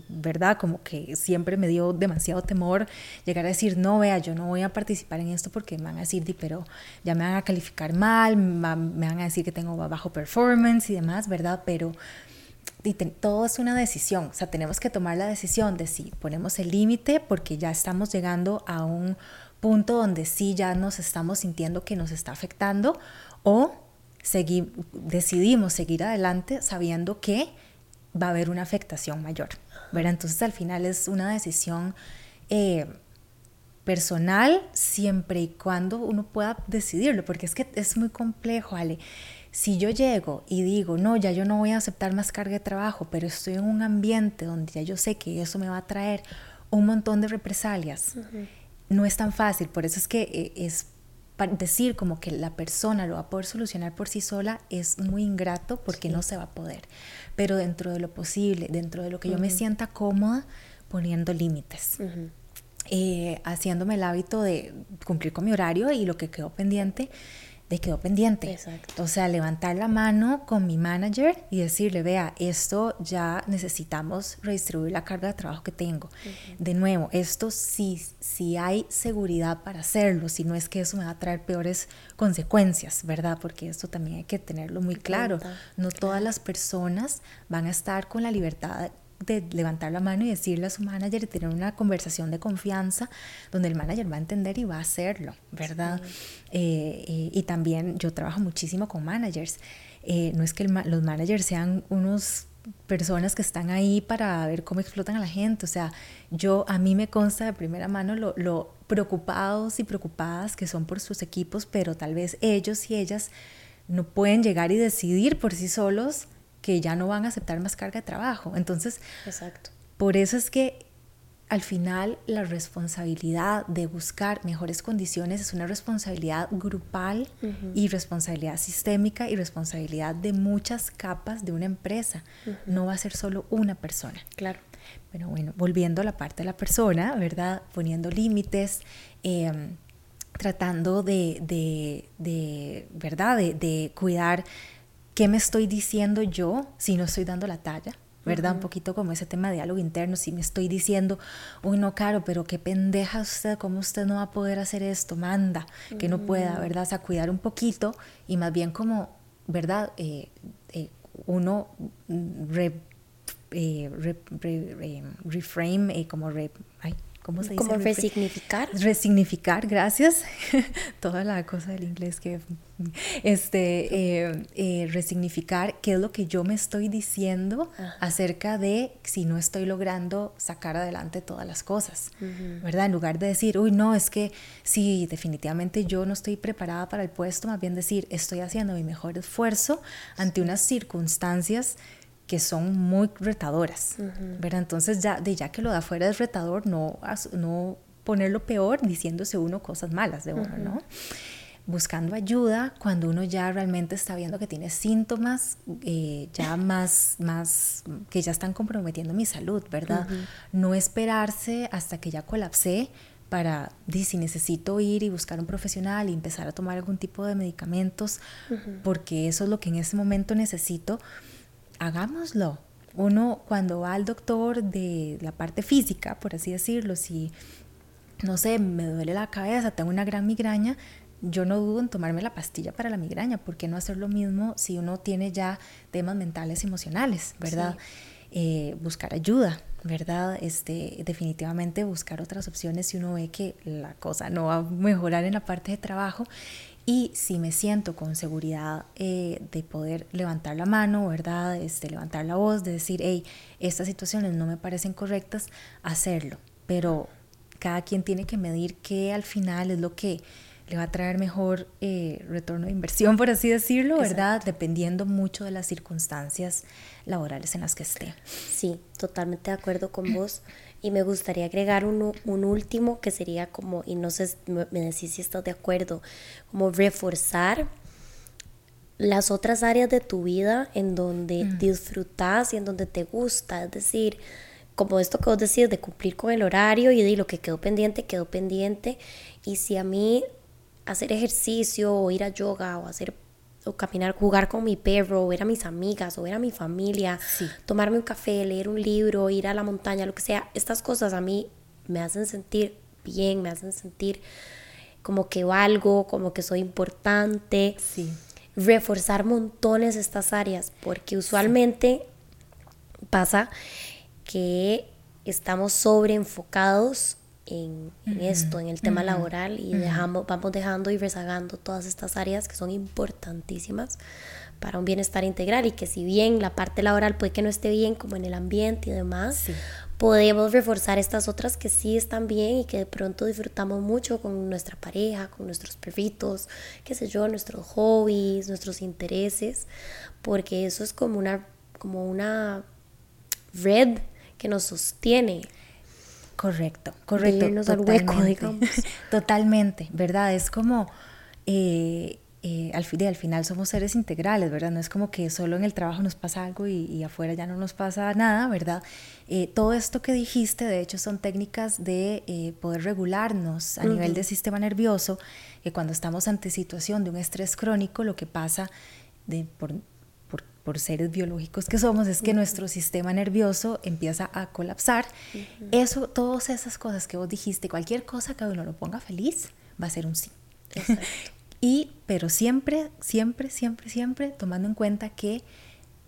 S2: ¿verdad? Como que siempre me dio demasiado temor llegar a decir, no, vea, yo no voy a participar en esto porque me van a decir, pero ya me van a calificar mal, me van a decir que tengo bajo performance y demás, ¿verdad? Pero todo es una decisión, o sea, tenemos que tomar la decisión de si ponemos el límite porque ya estamos llegando a un punto donde sí ya nos estamos sintiendo que nos está afectando o decidimos seguir adelante sabiendo que va a haber una afectación mayor. ¿verdad? Entonces al final es una decisión eh, personal siempre y cuando uno pueda decidirlo, porque es que es muy complejo, Ale. Si yo llego y digo, no, ya yo no voy a aceptar más carga de trabajo, pero estoy en un ambiente donde ya yo sé que eso me va a traer un montón de represalias, no es tan fácil. Por eso es que eh, es decir como que la persona lo va a poder solucionar por sí sola es muy ingrato porque no se va a poder. Pero dentro de lo posible, dentro de lo que yo me sienta cómoda, poniendo límites. Eh, haciéndome el hábito de cumplir con mi horario y lo que quedó pendiente, de quedó pendiente. Exacto. O sea, levantar la mano con mi manager y decirle, vea, esto ya necesitamos redistribuir la carga de trabajo que tengo. De nuevo, esto sí, sí hay seguridad para hacerlo, si no es que eso me va a traer peores consecuencias, ¿verdad? Porque esto también hay que tenerlo muy claro. No todas las personas van a estar con la libertad de levantar la mano y decirle a su manager y tener una conversación de confianza donde el manager va a entender y va a hacerlo, ¿verdad? Eh, eh, y también yo trabajo muchísimo con managers. Eh, no es que los managers sean unos personas que están ahí para ver cómo explotan a la gente. O sea, yo a mí me consta de primera mano lo, lo preocupados y preocupadas que son por sus equipos, pero tal vez ellos y ellas no pueden llegar y decidir por sí solos que ya no van a aceptar más carga de trabajo. Entonces, Exacto. por eso es que al final la responsabilidad de buscar mejores condiciones es una responsabilidad grupal y responsabilidad sistémica y responsabilidad de muchas capas de una empresa. No va a ser solo una persona.
S1: Claro.
S2: Pero bueno, volviendo a la parte de la persona, ¿verdad? Poniendo límites. Em, tratando de, de, de ¿verdad? De, de cuidar ¿qué me estoy diciendo yo si no estoy dando la talla? ¿verdad? Un poquito como ese tema de diálogo interno, si me estoy diciendo, uy, no, Caro, pero qué pendeja usted, ¿cómo usted no va a poder hacer esto? Manda, que no pueda, ¿verdad? O sea, cuidar un poquito y más bien como, ¿verdad? Eh, eh, uno re, eh, reframe, como re, ay,
S1: ¿cómo se dice? Como resignificar.
S2: Resignificar, gracias. Toda la cosa del inglés que, este, eh, eh, resignificar qué es lo que yo me estoy diciendo acerca de si no estoy logrando sacar adelante todas las cosas, ¿verdad? En lugar de decir, uy, no, es que sí, definitivamente yo no estoy preparada para el puesto, más bien decir, estoy haciendo mi mejor esfuerzo ante unas circunstancias que son muy retadoras, ¿verdad? Entonces ya, de ya que lo de afuera es retador, no, no ponerlo peor diciéndose uno cosas malas de uno, ¿no? Buscando ayuda cuando uno ya realmente está viendo que tiene síntomas eh, ya más, más, que ya están comprometiendo mi salud, ¿verdad? No esperarse hasta que ya colapsé para, si necesito ir y buscar un profesional y empezar a tomar algún tipo de medicamentos, porque eso es lo que en ese momento necesito, hagámoslo. Uno cuando va al doctor de la parte física, por así decirlo, si, no sé, me duele la cabeza, tengo una gran migraña, yo no dudo en tomarme la pastilla para la migraña, ¿por qué no hacer lo mismo si uno tiene ya temas mentales y emocionales, verdad? Eh, buscar ayuda, ¿verdad? Este, definitivamente buscar otras opciones si uno ve que la cosa no va a mejorar en la parte de trabajo y si me siento con seguridad eh, de poder levantar la mano, ¿verdad? Este, levantar la voz, de decir, hey, estas situaciones no me parecen correctas, hacerlo. Pero cada quien tiene que medir qué al final es lo que le va a traer mejor eh, retorno de inversión, por así decirlo, ¿verdad? Dependiendo mucho de las circunstancias laborales en las que esté.
S1: Sí, totalmente de acuerdo con vos. Y me gustaría agregar un, un último que sería como, y no sé, me, decís si estás de acuerdo, como reforzar las otras áreas de tu vida en donde disfrutas y en donde te gusta. Es decir, como esto que vos decís de cumplir con el horario y de lo que quedó pendiente, quedó pendiente. Y si a mí hacer ejercicio o ir a yoga o hacer o caminar, jugar con mi perro, o ver a mis amigas, o ver a mi familia, tomarme un café, leer un libro, ir a la montaña, lo que sea. Estas cosas a mí me hacen sentir bien, me hacen sentir como que valgo, como que soy importante.
S2: Sí.
S1: Reforzar montones estas áreas, porque usualmente pasa que estamos sobreenfocados en, esto, en el tema laboral y dejamos, vamos dejando y rezagando todas estas áreas que son importantísimas para un bienestar integral y que si bien la parte laboral puede que no esté bien como en el ambiente y demás, podemos reforzar estas otras que sí están bien y que de pronto disfrutamos mucho con nuestra pareja, con nuestros perritos, qué sé yo, nuestros hobbies, nuestros intereses, porque eso es como una, como una red que nos sostiene
S2: Correcto, correcto.
S1: al hueco, digamos.
S2: Totalmente, ¿verdad? Es como, eh, eh, al, al, final somos seres integrales, ¿verdad? No es como que solo en el trabajo nos pasa algo y, afuera ya no nos pasa nada, ¿verdad? Eh, todo esto que dijiste, de hecho, son técnicas de eh, poder regularnos a nivel del sistema nervioso, que cuando estamos ante situación de un estrés crónico, lo que pasa de, por, por, seres biológicos que somos es que nuestro sistema nervioso empieza a colapsar. Eso, todas esas cosas que vos dijiste, cualquier cosa que uno lo ponga feliz, va a ser un sí. Y, pero siempre, siempre, siempre, siempre tomando en cuenta que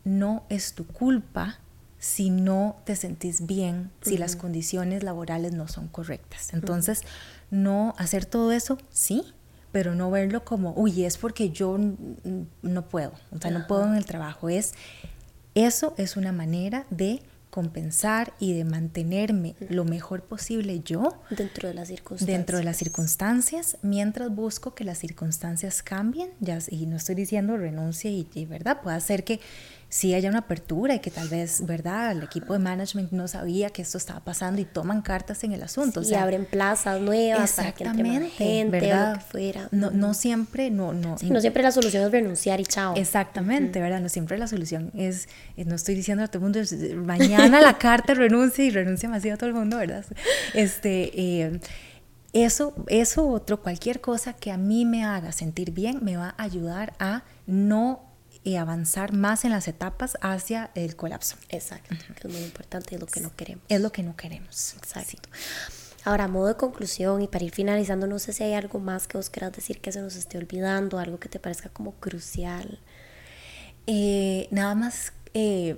S2: no es tu culpa si no te sentís bien, si las condiciones laborales no son correctas. Entonces, no hacer todo eso, sí, pero no verlo como, uy, es porque yo no puedo, o sea, no puedo en el trabajo. Es, eso es una manera de compensar y de mantenerme lo mejor posible yo
S1: dentro de las circunstancias
S2: dentro de las circunstancias. mientras busco que las circunstancias cambien ya y no estoy diciendo renuncia y, y verdad puede ser que si haya una apertura y que tal vez, ¿verdad? El equipo de management no sabía que esto estaba pasando y toman cartas en el asunto.
S1: y abren plazas nuevas para que entre gente ¿verdad? o lo que fuera.
S2: No, no siempre, no, no.
S1: no siempre la solución es renunciar y chao.
S2: Exactamente, ¿verdad? No siempre la solución es, eh, no estoy diciendo a todo el mundo, mañana la carta renuncia y renuncia masiva a todo el mundo, ¿verdad? Este, eh, eso, eso otro, cualquier cosa que a mí me haga sentir bien, me va a ayudar a no y avanzar más en las etapas hacia el colapso.
S1: Exacto, que es muy importante, es lo que no queremos.
S2: Es lo que no queremos.
S1: Exacto. Ahora, a modo de conclusión y para ir finalizando, no sé si hay algo más que vos quieras decir que se nos esté olvidando, algo que te parezca como crucial.
S2: Eh, nada más eh,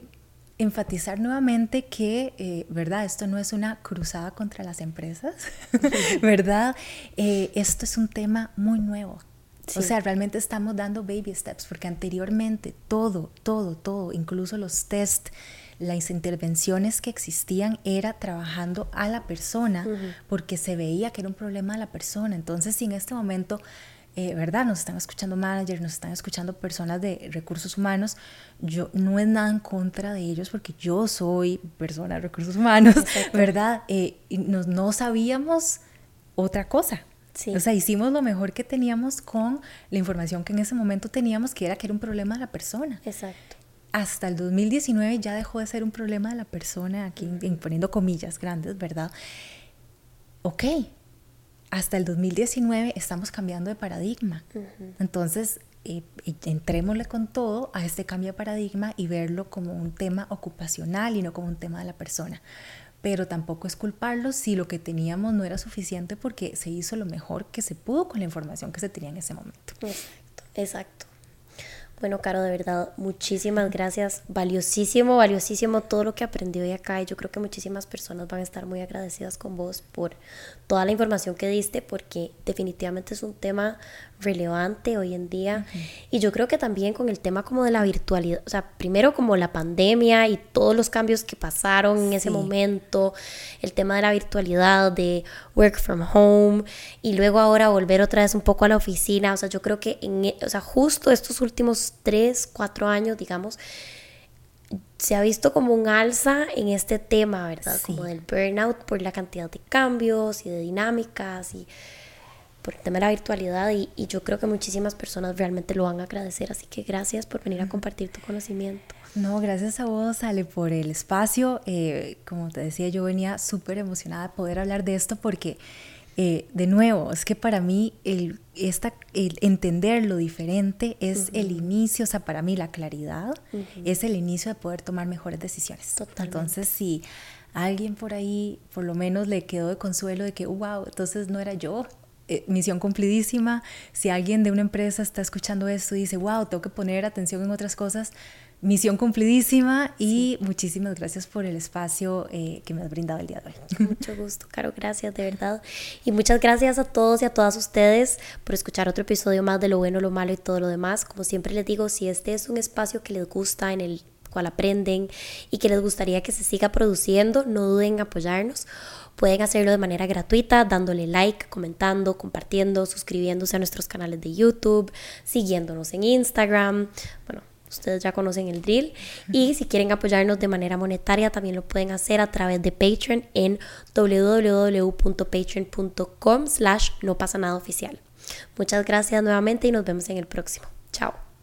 S2: enfatizar nuevamente que, eh, ¿verdad? Esto no es una cruzada contra las empresas, ¿verdad? esto es un tema muy nuevo o sea, realmente estamos dando baby steps, porque anteriormente todo, todo, todo, incluso los test, las intervenciones que existían era trabajando a la persona, porque se veía que era un problema de la persona. Entonces, si en este momento eh, ¿verdad? Nos están escuchando managers, nos están escuchando personas de recursos humanos. Yo no es nada en contra de ellos porque yo soy persona de recursos humanos, ¿verdad? Eh, y no sabíamos otra cosa. O sea, hicimos lo mejor que teníamos con la información que en ese momento teníamos, que era que era un problema de la persona.
S1: Exacto.
S2: Hasta el 2019 ya dejó de ser un problema de la persona, aquí poniendo comillas grandes, ¿verdad? Ok, hasta el 2019 estamos cambiando de paradigma. Entonces, eh, entrémosle con todo a este cambio de paradigma y verlo como un tema ocupacional y no como un tema de la persona pero tampoco es culparlos si lo que teníamos no era suficiente porque se hizo lo mejor que se pudo con la información que se tenía en ese momento.
S1: Exacto, exacto. Bueno, Caro, de verdad, muchísimas gracias. Valiosísimo, valiosísimo todo lo que aprendí hoy acá. Y yo creo que muchísimas personas van a estar muy agradecidas con vos por toda la información que diste, porque definitivamente es un tema relevante hoy en día. Y yo creo que también con el tema como de la virtualidad, o sea, primero como la pandemia y todos los cambios que pasaron en ese momento, el tema de la virtualidad, de work from home, y luego ahora volver otra vez un poco a la oficina. O sea, yo creo que en, e, o sea, justo estos últimos tres, cuatro años, digamos, se ha visto como un alza en este tema, ¿verdad? Como del burnout por la cantidad de cambios y de dinámicas y por el tema de la virtualidad y, yo creo que muchísimas personas realmente lo van a agradecer, así que gracias por venir a compartir tu conocimiento.
S2: No, gracias a vos, Ale, por el espacio. Eh, como te decía, yo venía súper emocionada de poder hablar de esto porque, eh, de nuevo, es que para mí el, esta, el entender lo diferente es el inicio, o sea, para mí la claridad es el inicio de poder tomar mejores decisiones. Entonces, si alguien por ahí por lo menos le quedó de consuelo de que, wow, entonces no era yo, eh, misión cumplidísima. Si alguien de una empresa está escuchando esto y dice, wow, tengo que poner atención en otras cosas, misión cumplidísima y muchísimas gracias por el espacio eh, que me has brindado el día de
S1: hoy. Mucho gusto, Caro, gracias de verdad. Y muchas gracias a todos y a todas ustedes por escuchar otro episodio más de lo bueno, lo malo y todo lo demás. Como siempre les digo, si este es un espacio que les gusta, en el cual aprenden y que les gustaría que se siga produciendo, no duden en apoyarnos Pueden hacerlo de manera gratuita, dándole like, comentando, compartiendo, suscribiéndose a nuestros canales de YouTube, siguiéndonos en Instagram. Bueno, ustedes ya conocen el drill. Y si quieren apoyarnos de manera monetaria, también lo pueden hacer a través de Patreon en www.patreon.com slash no pasa nada oficial. Muchas gracias nuevamente y nos vemos en el próximo. Chao.